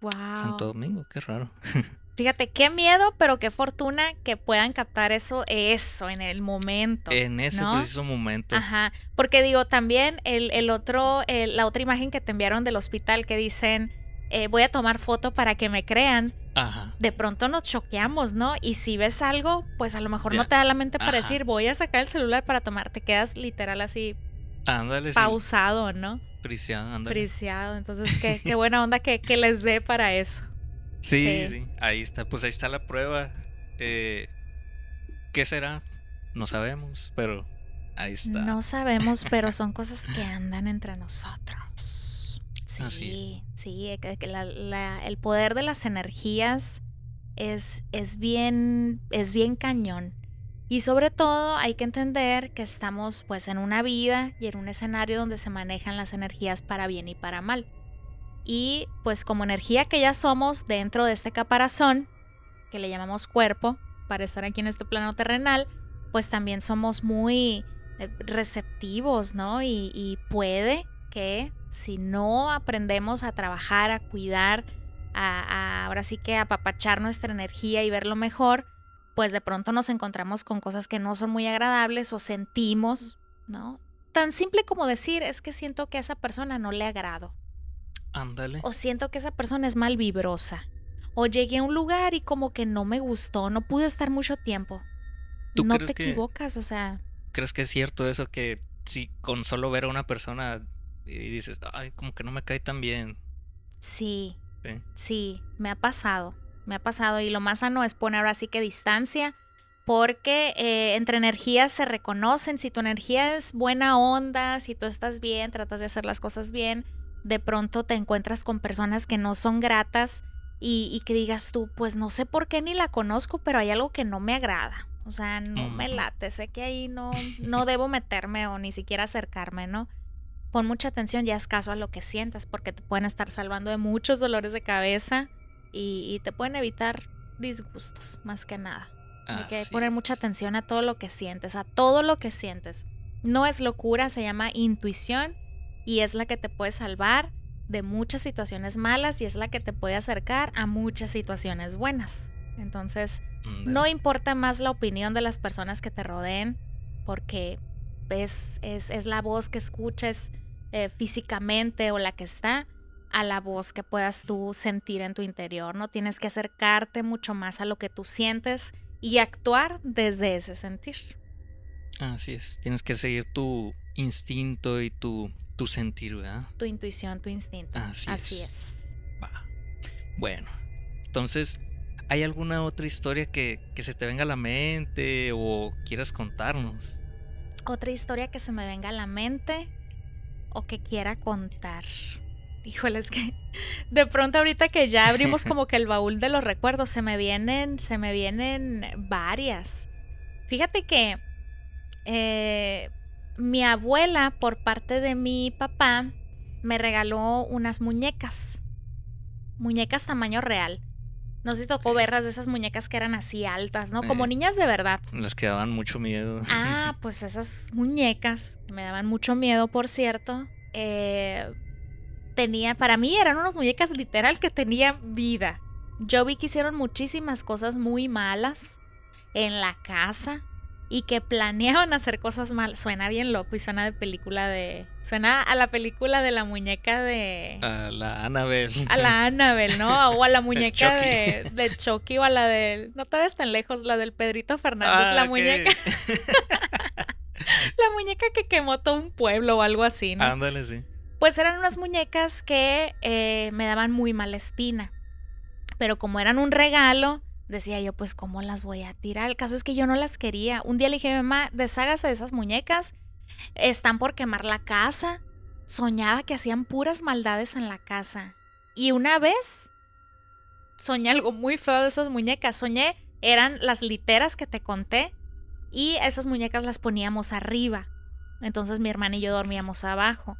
Wow. Santo Domingo, qué raro. Fíjate, qué miedo, pero qué fortuna que puedan captar eso, eso en el momento. en ese ¿no? preciso momento. Ajá, porque digo, también el, el otro, el- la otra imagen que te enviaron del hospital que dicen, eh, voy a tomar foto para que me crean, Ajá. de pronto nos choqueamos, ¿no? Y si ves algo, pues a lo mejor no te da la mente para Ajá. decir, voy a sacar el celular para tomar, te quedas literal así Ándale, sí. pausado, ¿no? Prisión, ándale. Friciado, entonces qué, qué buena onda que, que les dé para eso. Sí, Sí. sí, ahí está. Pues ahí está la prueba. Eh, ¿Qué será? No sabemos, pero ahí está. No sabemos, pero son cosas que andan entre nosotros. Sí, Así sí, el poder de las energías es, es bien, es bien cañón. Y sobre todo hay que entender que estamos pues en una vida y en un escenario donde se manejan las energías para bien y para mal. Y pues como energía que ya somos dentro de este caparazón, que le llamamos cuerpo, para estar aquí en este plano terrenal, pues también somos muy eh, receptivos, ¿no? Y puede que si no aprendemos a trabajar, a cuidar, a, a ahora sí que apapachar nuestra energía y verlo mejor, pues de pronto nos encontramos con cosas que no son muy agradables o sentimos, ¿no? Tan simple como decir, es que siento que a esa persona no le agrado. Ándale. O siento que esa persona es mal vibrosa. O llegué a un lugar y como que no me gustó, no pude estar mucho tiempo. ¿Tú No crees te que- equivocas, o sea, ¿Crees que es cierto eso que si con solo ver a una persona y dices, ay, como que no me cae tan bien? sí, Sí. sí, me ha pasado, me ha pasado. Y lo más sano es poner ahora sí que distancia, porque eh, entre energías se reconocen. Si tu energía es buena onda, si tú estás bien, tratas de hacer las cosas bien, de pronto te encuentras con personas que no son gratas y, y que digas tú, pues no sé por qué ni la conozco, pero hay algo que no me agrada. O sea, no me late, sé que ahí no, no debo meterme o ni siquiera acercarme, ¿no? Pon mucha atención y haz caso a lo que sientas, porque te pueden estar salvando de muchos dolores de cabeza y, y te pueden evitar disgustos, más que nada. Hay que poner mucha atención a todo lo que sientes, a todo lo que sientes. No es locura, se llama intuición y es la que te puede salvar de muchas situaciones malas y es la que te puede acercar a muchas situaciones buenas. Entonces, no importa más la opinión de las personas que te rodeen, porque es, es, es la voz que escuches eh, físicamente o la que está a la voz que puedas tú sentir en tu interior. No tienes que acercarte mucho más a lo que tú sientes y actuar desde ese sentir. Así es. Tienes que seguir tu instinto y tu, tu sentir, ¿verdad? Tu intuición, tu instinto. Así Así es. es. Va. Bueno, entonces, ¿hay alguna otra historia que, que se te venga a la mente o quieras contarnos? Otra historia que se me venga a la mente o que quiera contar. Híjole, es que de pronto ahorita que ya abrimos como que el baúl de los recuerdos, se me vienen, se me vienen varias. Fíjate que eh, mi abuela, por parte de mi papá, me regaló unas muñecas. Muñecas tamaño real. No sé si tocó verlas de esas muñecas que eran así altas, ¿no? Como Eh. niñas de verdad. Las que daban mucho miedo. Ah, pues esas muñecas, que me daban mucho miedo, por cierto, eh, tenían, para mí eran unas muñecas literal que tenían vida. Yo vi que hicieron muchísimas cosas muy malas en la casa y que planeaban hacer cosas mal. Suena bien loco y suena de película de... Suena a la película de la muñeca de... A la Annabelle. A la Annabelle, ¿no? O a la muñeca de, de Chucky o a la de... No te ves tan lejos, la del Pedrito Fernández, Ah, la muñeca. La muñeca que quemó todo un pueblo o algo así, ¿no? Ándale, sí. Pues eran unas muñecas que eh, me daban muy mala espina. Pero como eran un regalo, decía yo, pues, ¿cómo las voy a tirar? El caso es que yo no las quería. Un día le dije, mamá, deshágase de esas muñecas. Están por quemar la casa. Soñaba que hacían puras maldades en la casa. Y una vez soñé algo muy feo de esas muñecas. Soñé, eran las literas que te conté. Y esas muñecas las poníamos arriba. Entonces mi hermana y yo dormíamos abajo.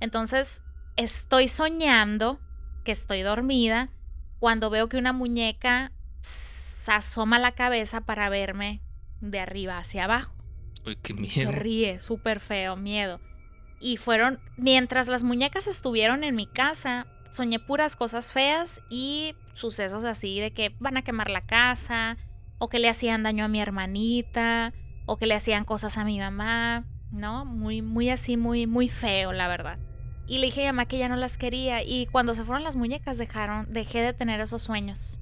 Entonces estoy soñando que estoy dormida cuando veo que una muñeca se asoma la cabeza para verme de arriba hacia abajo. Uy, qué Y se miedo. ríe, súper feo, miedo. Y fueron, mientras las muñecas estuvieron en mi casa, soñé puras cosas feas y sucesos así de que van a quemar la casa, o que le hacían daño a mi hermanita, o que le hacían cosas a mi mamá, ¿no? Muy, muy así, muy, muy feo, la verdad. Y le dije a mi mamá que ya no las quería, y cuando se fueron las muñecas dejaron, dejé de tener esos sueños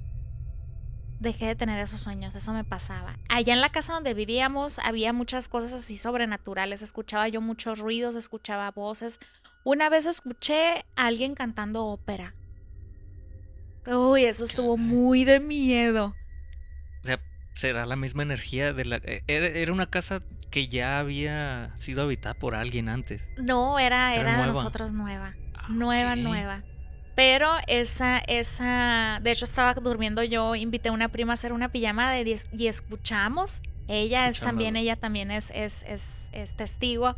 dejé de tener esos sueños, eso me pasaba. Allá en la casa donde vivíamos había muchas cosas así sobrenaturales, escuchaba yo muchos ruidos, escuchaba voces. Una vez escuché a alguien cantando ópera. Uy, eso estuvo muy de miedo. O sea, será la misma energía de la. eh, Era, era una casa que ya había sido habitada por alguien antes. No, era, Era era de nueva. nosotros nueva. Nueva, ok. nueva. Pero esa, esa, de hecho estaba durmiendo yo, invité a una prima a hacer una pijamada y, es- y escuchamos. Ella es también, ella también es, es, es, es testigo.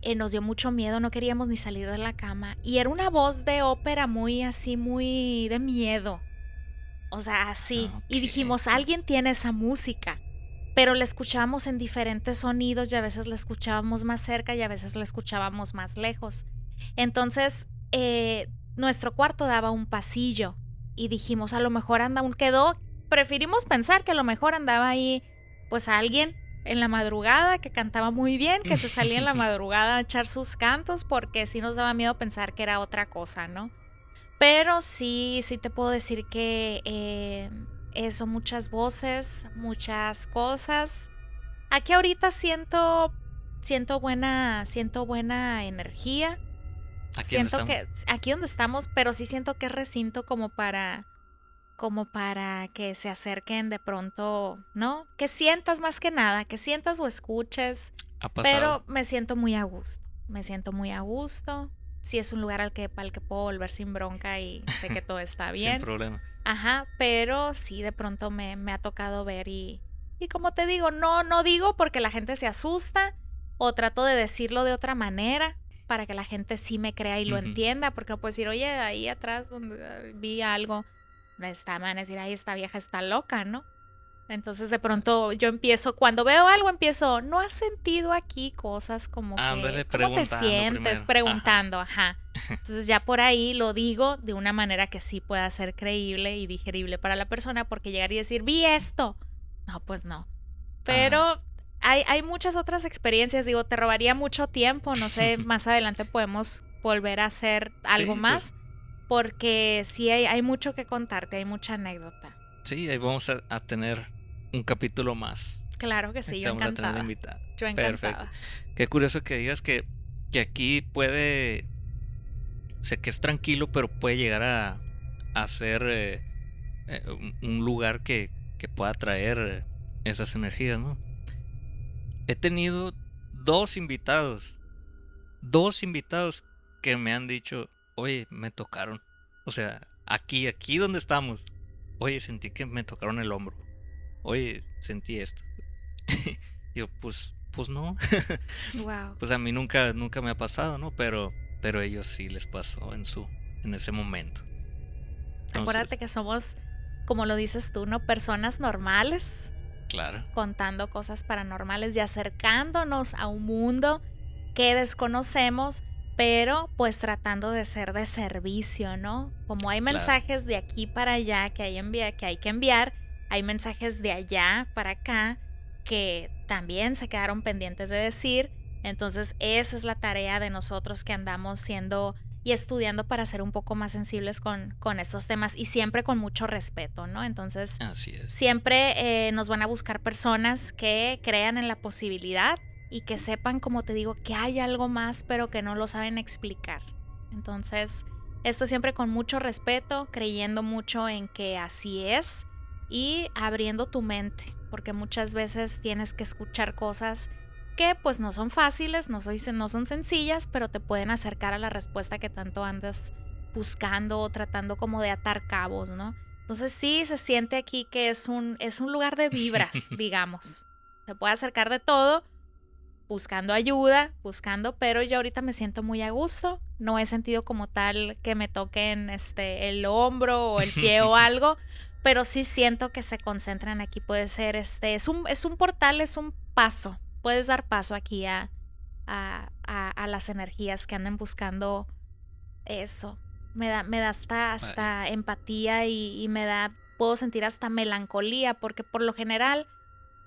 Eh, nos dio mucho miedo, no queríamos ni salir de la cama. Y era una voz de ópera muy así, muy de miedo. O sea, así. Y dijimos, alguien tiene esa música. Pero la escuchábamos en diferentes sonidos y a veces la escuchábamos más cerca y a veces la escuchábamos más lejos. Entonces, eh, nuestro cuarto daba un pasillo y dijimos, a lo mejor anda un quedó. Preferimos pensar que a lo mejor andaba ahí, pues alguien en la madrugada que cantaba muy bien, que se salía en la madrugada a echar sus cantos, porque sí nos daba miedo pensar que era otra cosa, ¿no? Pero sí, sí te puedo decir que eh, eso, muchas voces, muchas cosas. Aquí ahorita siento, siento buena, siento buena energía. Aquí donde siento que estamos. aquí donde estamos, pero sí siento que es recinto como para, como para que se acerquen de pronto, ¿no? Que sientas más que nada, que sientas o escuches. Ha pasado. Pero me siento muy a gusto. Me siento muy a gusto. Sí es un lugar al que, al que puedo volver sin bronca y sé que todo está bien. Sin problema. Ajá, pero sí de pronto me, me ha tocado ver y, y como te digo, no, no digo porque la gente se asusta o trato de decirlo de otra manera para que la gente sí me crea y lo entienda, porque no puedo decir, oye, ahí atrás donde eh, vi algo, está, me van a decir, ay, esta vieja está loca, ¿no? Entonces de pronto yo empiezo, cuando veo algo empiezo, ¿no has sentido aquí cosas como que, Ándale, ¿cómo te sientes? primero. Preguntando, ajá. Entonces ya por ahí lo digo de una manera que sí pueda ser creíble y digerible para la persona, porque llegar y decir, vi esto. No, pues no. Pero hay, hay muchas otras experiencias, digo, te robaría mucho tiempo, no sé, más adelante podemos volver a hacer algo Sí, más, pues. porque sí hay, hay mucho que contarte, hay mucha anécdota. Sí, ahí vamos a, a tener un capítulo más. Claro que sí, yo vamos a tener encantada. invitada. Yo Perfecto. encantada. Qué curioso que digas que, que aquí puede. Sé que es tranquilo, pero puede llegar a, a ser eh, eh, un- un lugar que, que pueda traer esas energías, ¿no? He tenido dos invitados, dos invitados que me han dicho, oye, me tocaron. O sea, aquí, aquí donde estamos. Oye, sentí que me tocaron el hombro. Oye, sentí esto. Yo, pues, pues no. Wow. Pues a mí nunca, nunca me ha pasado, ¿no? Pero, pero ellos sí les pasó en su, en ese momento. Acuérdate que somos, como lo dices tú, ¿no? Personas normales, Claro. contando cosas paranormales y acercándonos a un mundo que desconocemos, pero pues tratando de ser de servicio, ¿no? Como hay Claro. mensajes de aquí para allá que hay, envia- que hay que enviar, hay mensajes de allá para acá que también se quedaron pendientes de decir. Entonces esa es la tarea de nosotros que andamos siendo y estudiando para ser un poco más sensibles con, con estos temas y siempre con mucho respeto, ¿no? Entonces Así es. siempre eh, nos van a buscar personas que crean en la posibilidad y que sepan, como te digo, que hay algo más, pero que no lo saben explicar. Entonces, esto siempre con mucho respeto, creyendo mucho en que así es y abriendo tu mente, porque muchas veces tienes que escuchar cosas que pues no son fáciles, no, soy- no son sencillas, pero te pueden acercar a la respuesta que tanto andas buscando o tratando como de atar cabos, ¿no? Entonces sí se siente aquí que es un, es un lugar de vibras, digamos. Se puede acercar de todo, buscando ayuda, buscando, pero yo ahorita me siento muy a gusto. No he sentido como tal que me toquen este, el hombro o el pie o algo, pero sí siento que se concentran aquí. Puede ser, este, es un, es un portal, es un paso. Puedes dar paso aquí a, a, a- a las energías que anden buscando eso. Me da, me da hasta, hasta empatía y, y me da, puedo sentir hasta melancolía, porque por lo general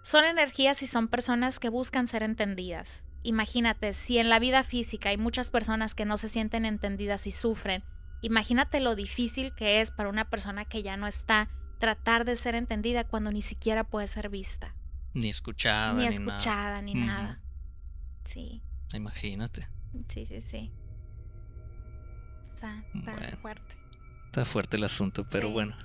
son energías y son personas que buscan ser entendidas. Imagínate, si en la vida física hay muchas personas que no se sienten entendidas y sufren, imagínate lo difícil que es para una persona que ya no está tratar de ser entendida cuando ni siquiera puede ser vista, Ni escuchada. ni Ni, escuchada, ni nada. Sí. Imagínate. sí, sí, sí. Está, está Bueno. fuerte. Está fuerte el asunto, pero Sí. bueno.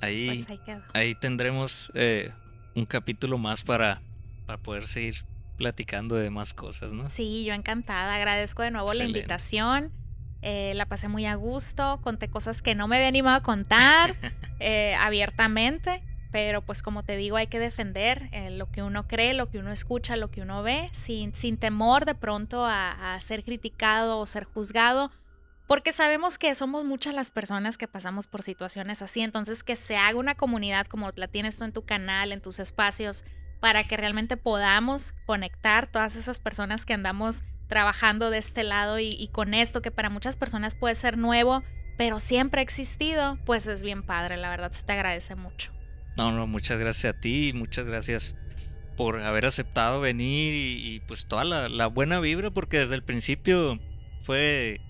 Ahí, Pues ahí quedó. ahí tendremos eh, un capítulo más para, para poder seguir platicando de más cosas, ¿no? Sí, yo encantada. Agradezco de nuevo Excelente. la invitación. Eh, la pasé muy a gusto. Conté cosas que no me había animado a contar eh, abiertamente. Pero pues como te digo, hay que defender eh, lo que uno cree, lo que uno escucha, lo que uno ve, sin, sin temor de pronto a, ser criticado o ser juzgado. Porque sabemos que somos muchas las personas que pasamos por situaciones así. Entonces que se haga una comunidad como la tienes tú en tu canal, en tus espacios, para que realmente podamos conectar todas esas personas que andamos trabajando de este lado y, y con esto que para muchas personas puede ser nuevo, pero siempre ha existido, pues es bien padre, la verdad se te agradece mucho. No, no, muchas gracias a ti y muchas gracias por haber aceptado venir y, y, pues toda la, la buena vibra, porque desde el principio fue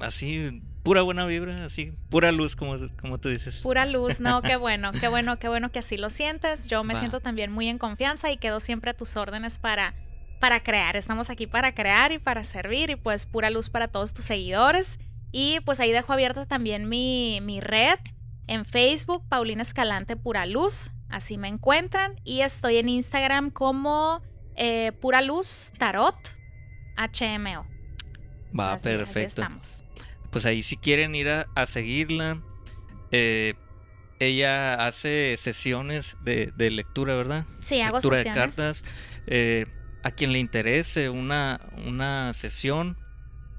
así, pura buena vibra, así, pura luz, como, como tú dices. Pura luz, no, qué bueno, qué bueno, qué bueno que así lo sientes. Yo me Va. siento también muy en confianza y quedo siempre a tus órdenes para, para crear. Estamos aquí para crear y para servir y pues pura luz para todos tus seguidores. Y pues ahí dejo abierta también mi, mi red en Facebook, Paulina Escalante Pura Luz. Así me encuentran. Y estoy en Instagram como eh, Pura Luz Tarot HMO. O sea, Va, así- así perfecto. estamos. Pues ahí si quieren ir a, a seguirla, eh, ella hace sesiones de, de lectura, ¿verdad? Sí, hago lectura sesiones. de cartas. Eh, a quien le interese una, una sesión,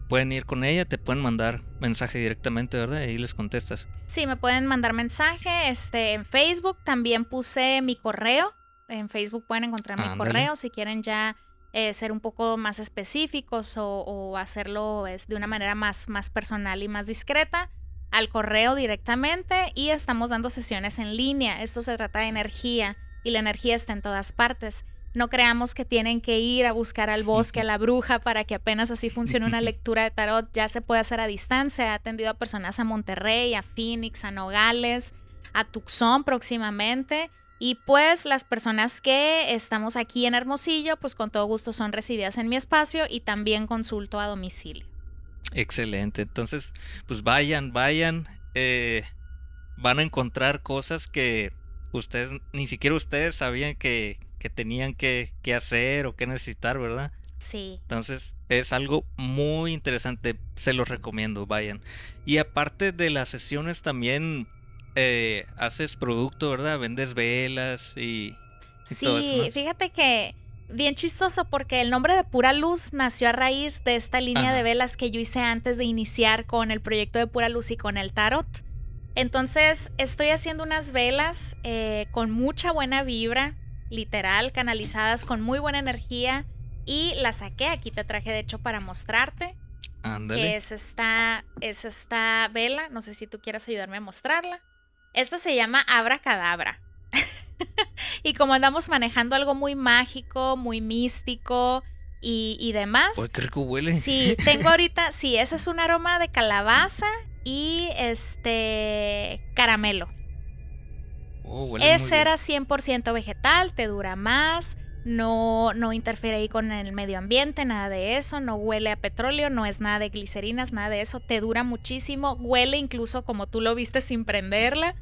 pueden ir con ella, te pueden mandar mensaje directamente, ¿verdad? Y ahí les contestas. Sí, me pueden mandar mensaje este, en Facebook. También puse mi correo. En Facebook pueden encontrar mi correo si quieren ya eh, ser un poco más específicos o, o hacerlo es, de una manera más, más personal y más discreta. Al correo directamente y estamos dando sesiones en línea. Esto se trata de energía y la energía está en todas partes. No creamos que tienen que ir a buscar al bosque, a la bruja, para que apenas así funcione una lectura de tarot. Ya se puede hacer a distancia. He atendido a personas a Monterrey, a Phoenix, a Nogales, a Tucson próximamente. Y pues las personas que estamos aquí en Hermosillo, pues con todo gusto son recibidas en mi espacio y también consulto a domicilio. Excelente. Entonces, pues vayan, vayan. eh, van a encontrar cosas que ustedes, ni siquiera ustedes sabían que, que tenían que, que hacer o que necesitar, ¿verdad? Sí. Entonces es algo muy interesante, se los recomiendo, vayan. Y aparte de las sesiones también eh, haces producto, ¿verdad? Vendes velas y, y todo eso. Sí, ¿no? fíjate que bien chistoso porque el nombre de Pura Luz nació a raíz de esta línea Ajá. de velas que yo hice antes de iniciar con el proyecto de Pura Luz y con el tarot. Entonces estoy haciendo unas velas eh, con mucha buena vibra, literal, canalizadas con muy buena energía y las saqué. Aquí te traje de hecho para mostrarte. Que Ándale. es esta, es esta vela. No sé si tú quieras ayudarme a mostrarla. Esta se llama Abra Cadabra. y como andamos manejando algo muy mágico, muy místico y, y demás. Uy, qué rico huele. Sí, tengo ahorita, sí, ese es un aroma de calabaza y este caramelo. Oh, Es cera 100% vegetal, te dura más, no, no interfiere ahí con el medio ambiente, nada de eso, no huele a petróleo, no es nada de glicerinas, nada de eso, te dura muchísimo, huele incluso como tú lo viste sin prenderla.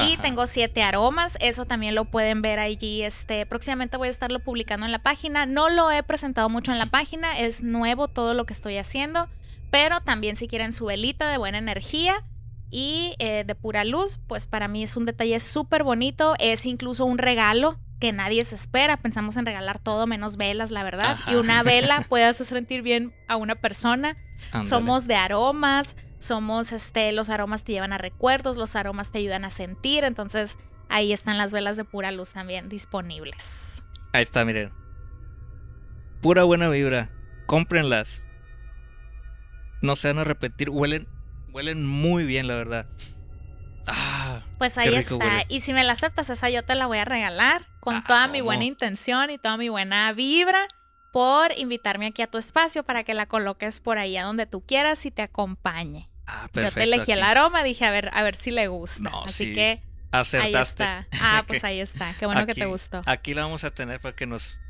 Y tengo siete aromas, eso también lo pueden ver allí. Este, próximamente voy a estarlo publicando en la página. No lo he presentado mucho en la página, es nuevo todo lo que estoy haciendo. Pero también si quieren su velita de buena energía y eh, de pura luz, pues para mí es un detalle súper bonito. Es incluso un regalo que nadie se espera. Pensamos en regalar todo menos velas, la verdad. Ajá. Y una vela puede hacer sentir bien a una persona. Somos de aromas, somos este, los aromas te llevan a recuerdos, los aromas te ayudan a sentir, entonces ahí están las velas de pura luz también disponibles. Ahí está, miren. Pura buena vibra. Cómprenlas. No se van a repetir. Huelen, huelen muy bien, la verdad. Ah, Pues ahí está. huele. Y si me la aceptas, esa yo te la voy a regalar con Ah, toda mi buena intención y toda mi buena vibra por invitarme aquí a tu espacio para que la coloques por ahí a donde tú quieras y te acompañe. Ah, yo perfecto. te elegí el aroma, dije a ver, a ver si le gusta. No, Así sí, que ahí Acertaste. está. Ah, pues ahí está. Qué bueno que te gustó. Aquí la vamos a tener para que nos,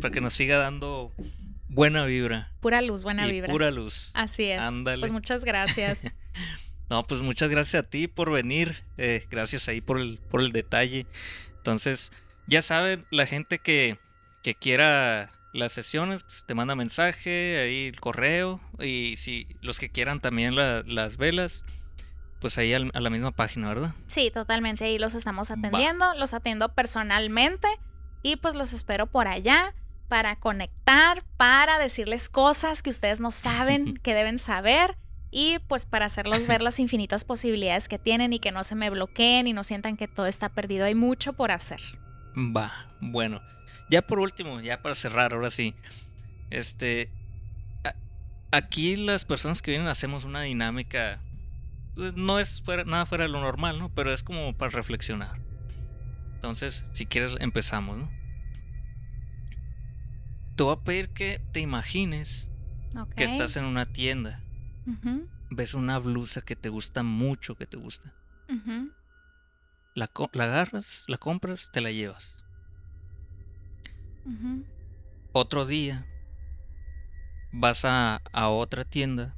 para que nos siga dando buena vibra. Pura luz, buena y vibra. pura luz. Así es. Ándale. Pues muchas gracias. No, pues muchas gracias a ti por venir. eh, gracias ahí por el, por el detalle. Entonces, ya saben, la gente que, que quiera las sesiones, pues te manda mensaje, ahí el correo. Y si los que quieran también la- las velas, pues ahí al- a la misma página, ¿verdad? Sí, totalmente. Ahí los estamos atendiendo. Los atiendo personalmente. Y pues los espero por allá para conectar, para decirles cosas que ustedes no saben, que deben saber. Y pues para hacerlos ver las infinitas posibilidades que tienen y que no se me bloqueen y no sientan que todo está perdido. Hay mucho por hacer. Va, bueno. Ya por último, ya para cerrar, ahora sí. Este. Aquí las personas que vienen hacemos una dinámica. pues, No es fuera, nada fuera de lo normal, ¿no? Pero es como para reflexionar. Entonces, si quieres, empezamos, ¿no? Te voy a pedir que te imagines que estás en una tienda. Ves una blusa que te gusta mucho, que te gusta. La, la agarras, la compras, te la llevas. Otro día vas a, a otra tienda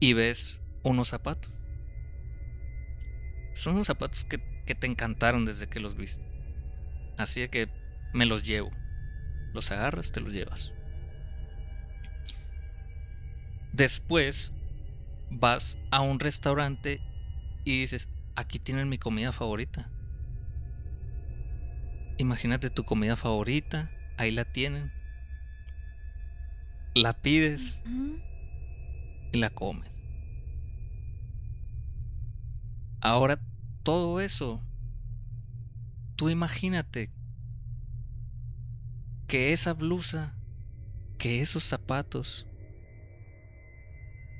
y ves unos zapatos. Son unos zapatos que, que te encantaron desde que los viste. Así de que me los llevo. Los agarras, te los llevas. Después vas a un restaurante y dices, aquí tienen mi comida favorita. Imagínate tu comida favorita, ahí la tienen. La pides y la comes. Ahora todo eso, tú imagínate que esa blusa, que esos zapatos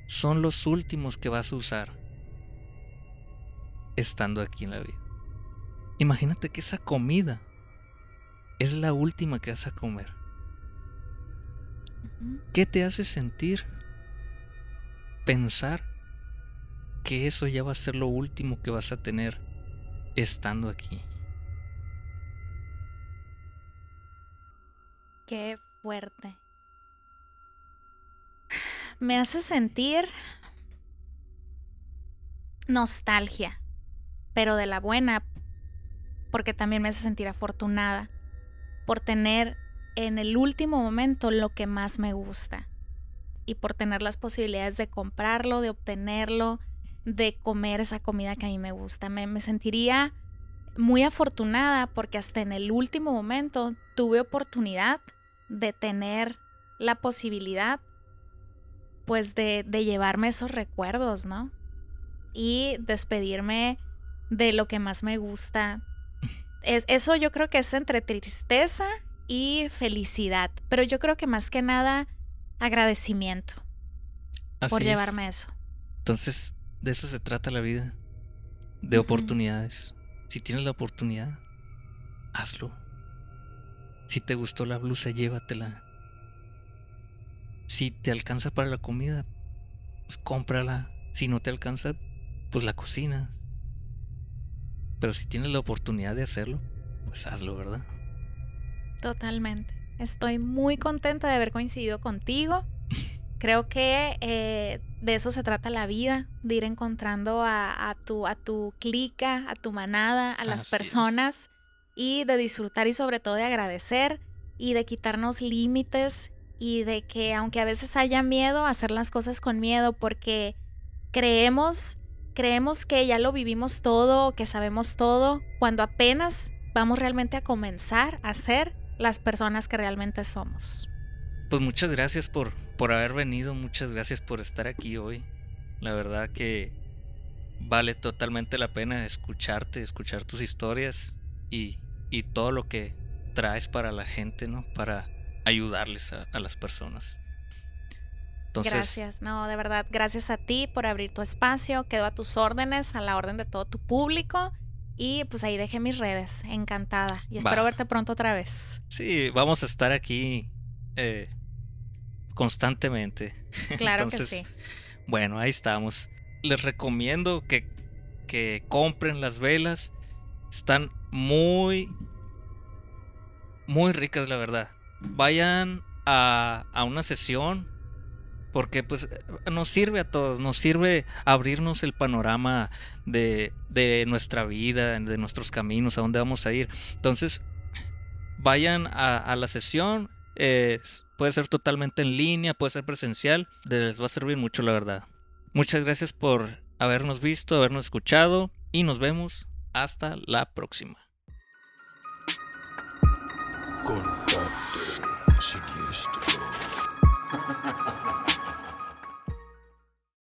son los últimos que vas a usar estando aquí en la vida. Imagínate que esa comida es la última que vas a comer. ¿Qué te hace sentir pensar que eso ya va a ser lo último que vas a tener estando aquí? Qué fuerte. Me hace sentir nostalgia. pero de la buena, porque también me hace sentir afortunada por tener en el último momento lo que más me gusta y por tener las posibilidades de comprarlo, de obtenerlo, de comer esa comida que a mí me gusta. Me, me sentiría muy afortunada porque hasta en el último momento tuve oportunidad de tener la posibilidad pues de, de llevarme esos recuerdos, ¿no? Y despedirme de lo que más me gusta. Es, eso yo creo que es entre tristeza y felicidad, pero yo creo que más que nada agradecimiento por es. llevarme eso. Entonces, de eso se trata la vida. De oportunidades. Si tienes la oportunidad, hazlo. Si te gustó la blusa, llévatela. Si te alcanza para la comida, pues cómprala. Si no te alcanza, pues la cocinas. Pero si tienes la oportunidad de hacerlo, pues hazlo, ¿verdad? Totalmente. Estoy muy contenta de haber coincidido contigo. Creo que eh, de eso se trata la vida, de ir encontrando a, a tu, a tu clica, a tu manada, a las es. Y de disfrutar y sobre todo de agradecer y de quitarnos límites y de que aunque a veces haya miedo, hacer las cosas con miedo porque creemos, creemos que ya lo vivimos todo, que sabemos todo, cuando apenas vamos realmente a comenzar a ser las personas que realmente somos. Pues muchas gracias por, por haber venido, muchas gracias por estar aquí hoy. La verdad que vale totalmente la pena escucharte, escuchar tus historias y, y todo lo que traes para la gente, ¿no? Para ayudarles a, a las personas. Entonces, gracias, no, de verdad, gracias a ti por abrir tu espacio, quedo a tus órdenes, a la orden de todo tu público y pues ahí dejé mis redes, encantada y espero Va. verte pronto otra vez. Sí, vamos a estar aquí eh, constantemente. Claro que Entonces, sí. Bueno, ahí estamos. Les recomiendo que, que compren las velas. Están muy, muy ricas, la verdad. Vayan a, a una sesión. Porque pues nos sirve a todos, nos sirve abrirnos el panorama de, de nuestra vida, de nuestros caminos, a dónde vamos a ir. Entonces, vayan a, la sesión. puede ser totalmente en línea, puede ser presencial. Les va a servir mucho, la verdad. Muchas gracias por habernos visto, habernos escuchado y nos vemos hasta la próxima.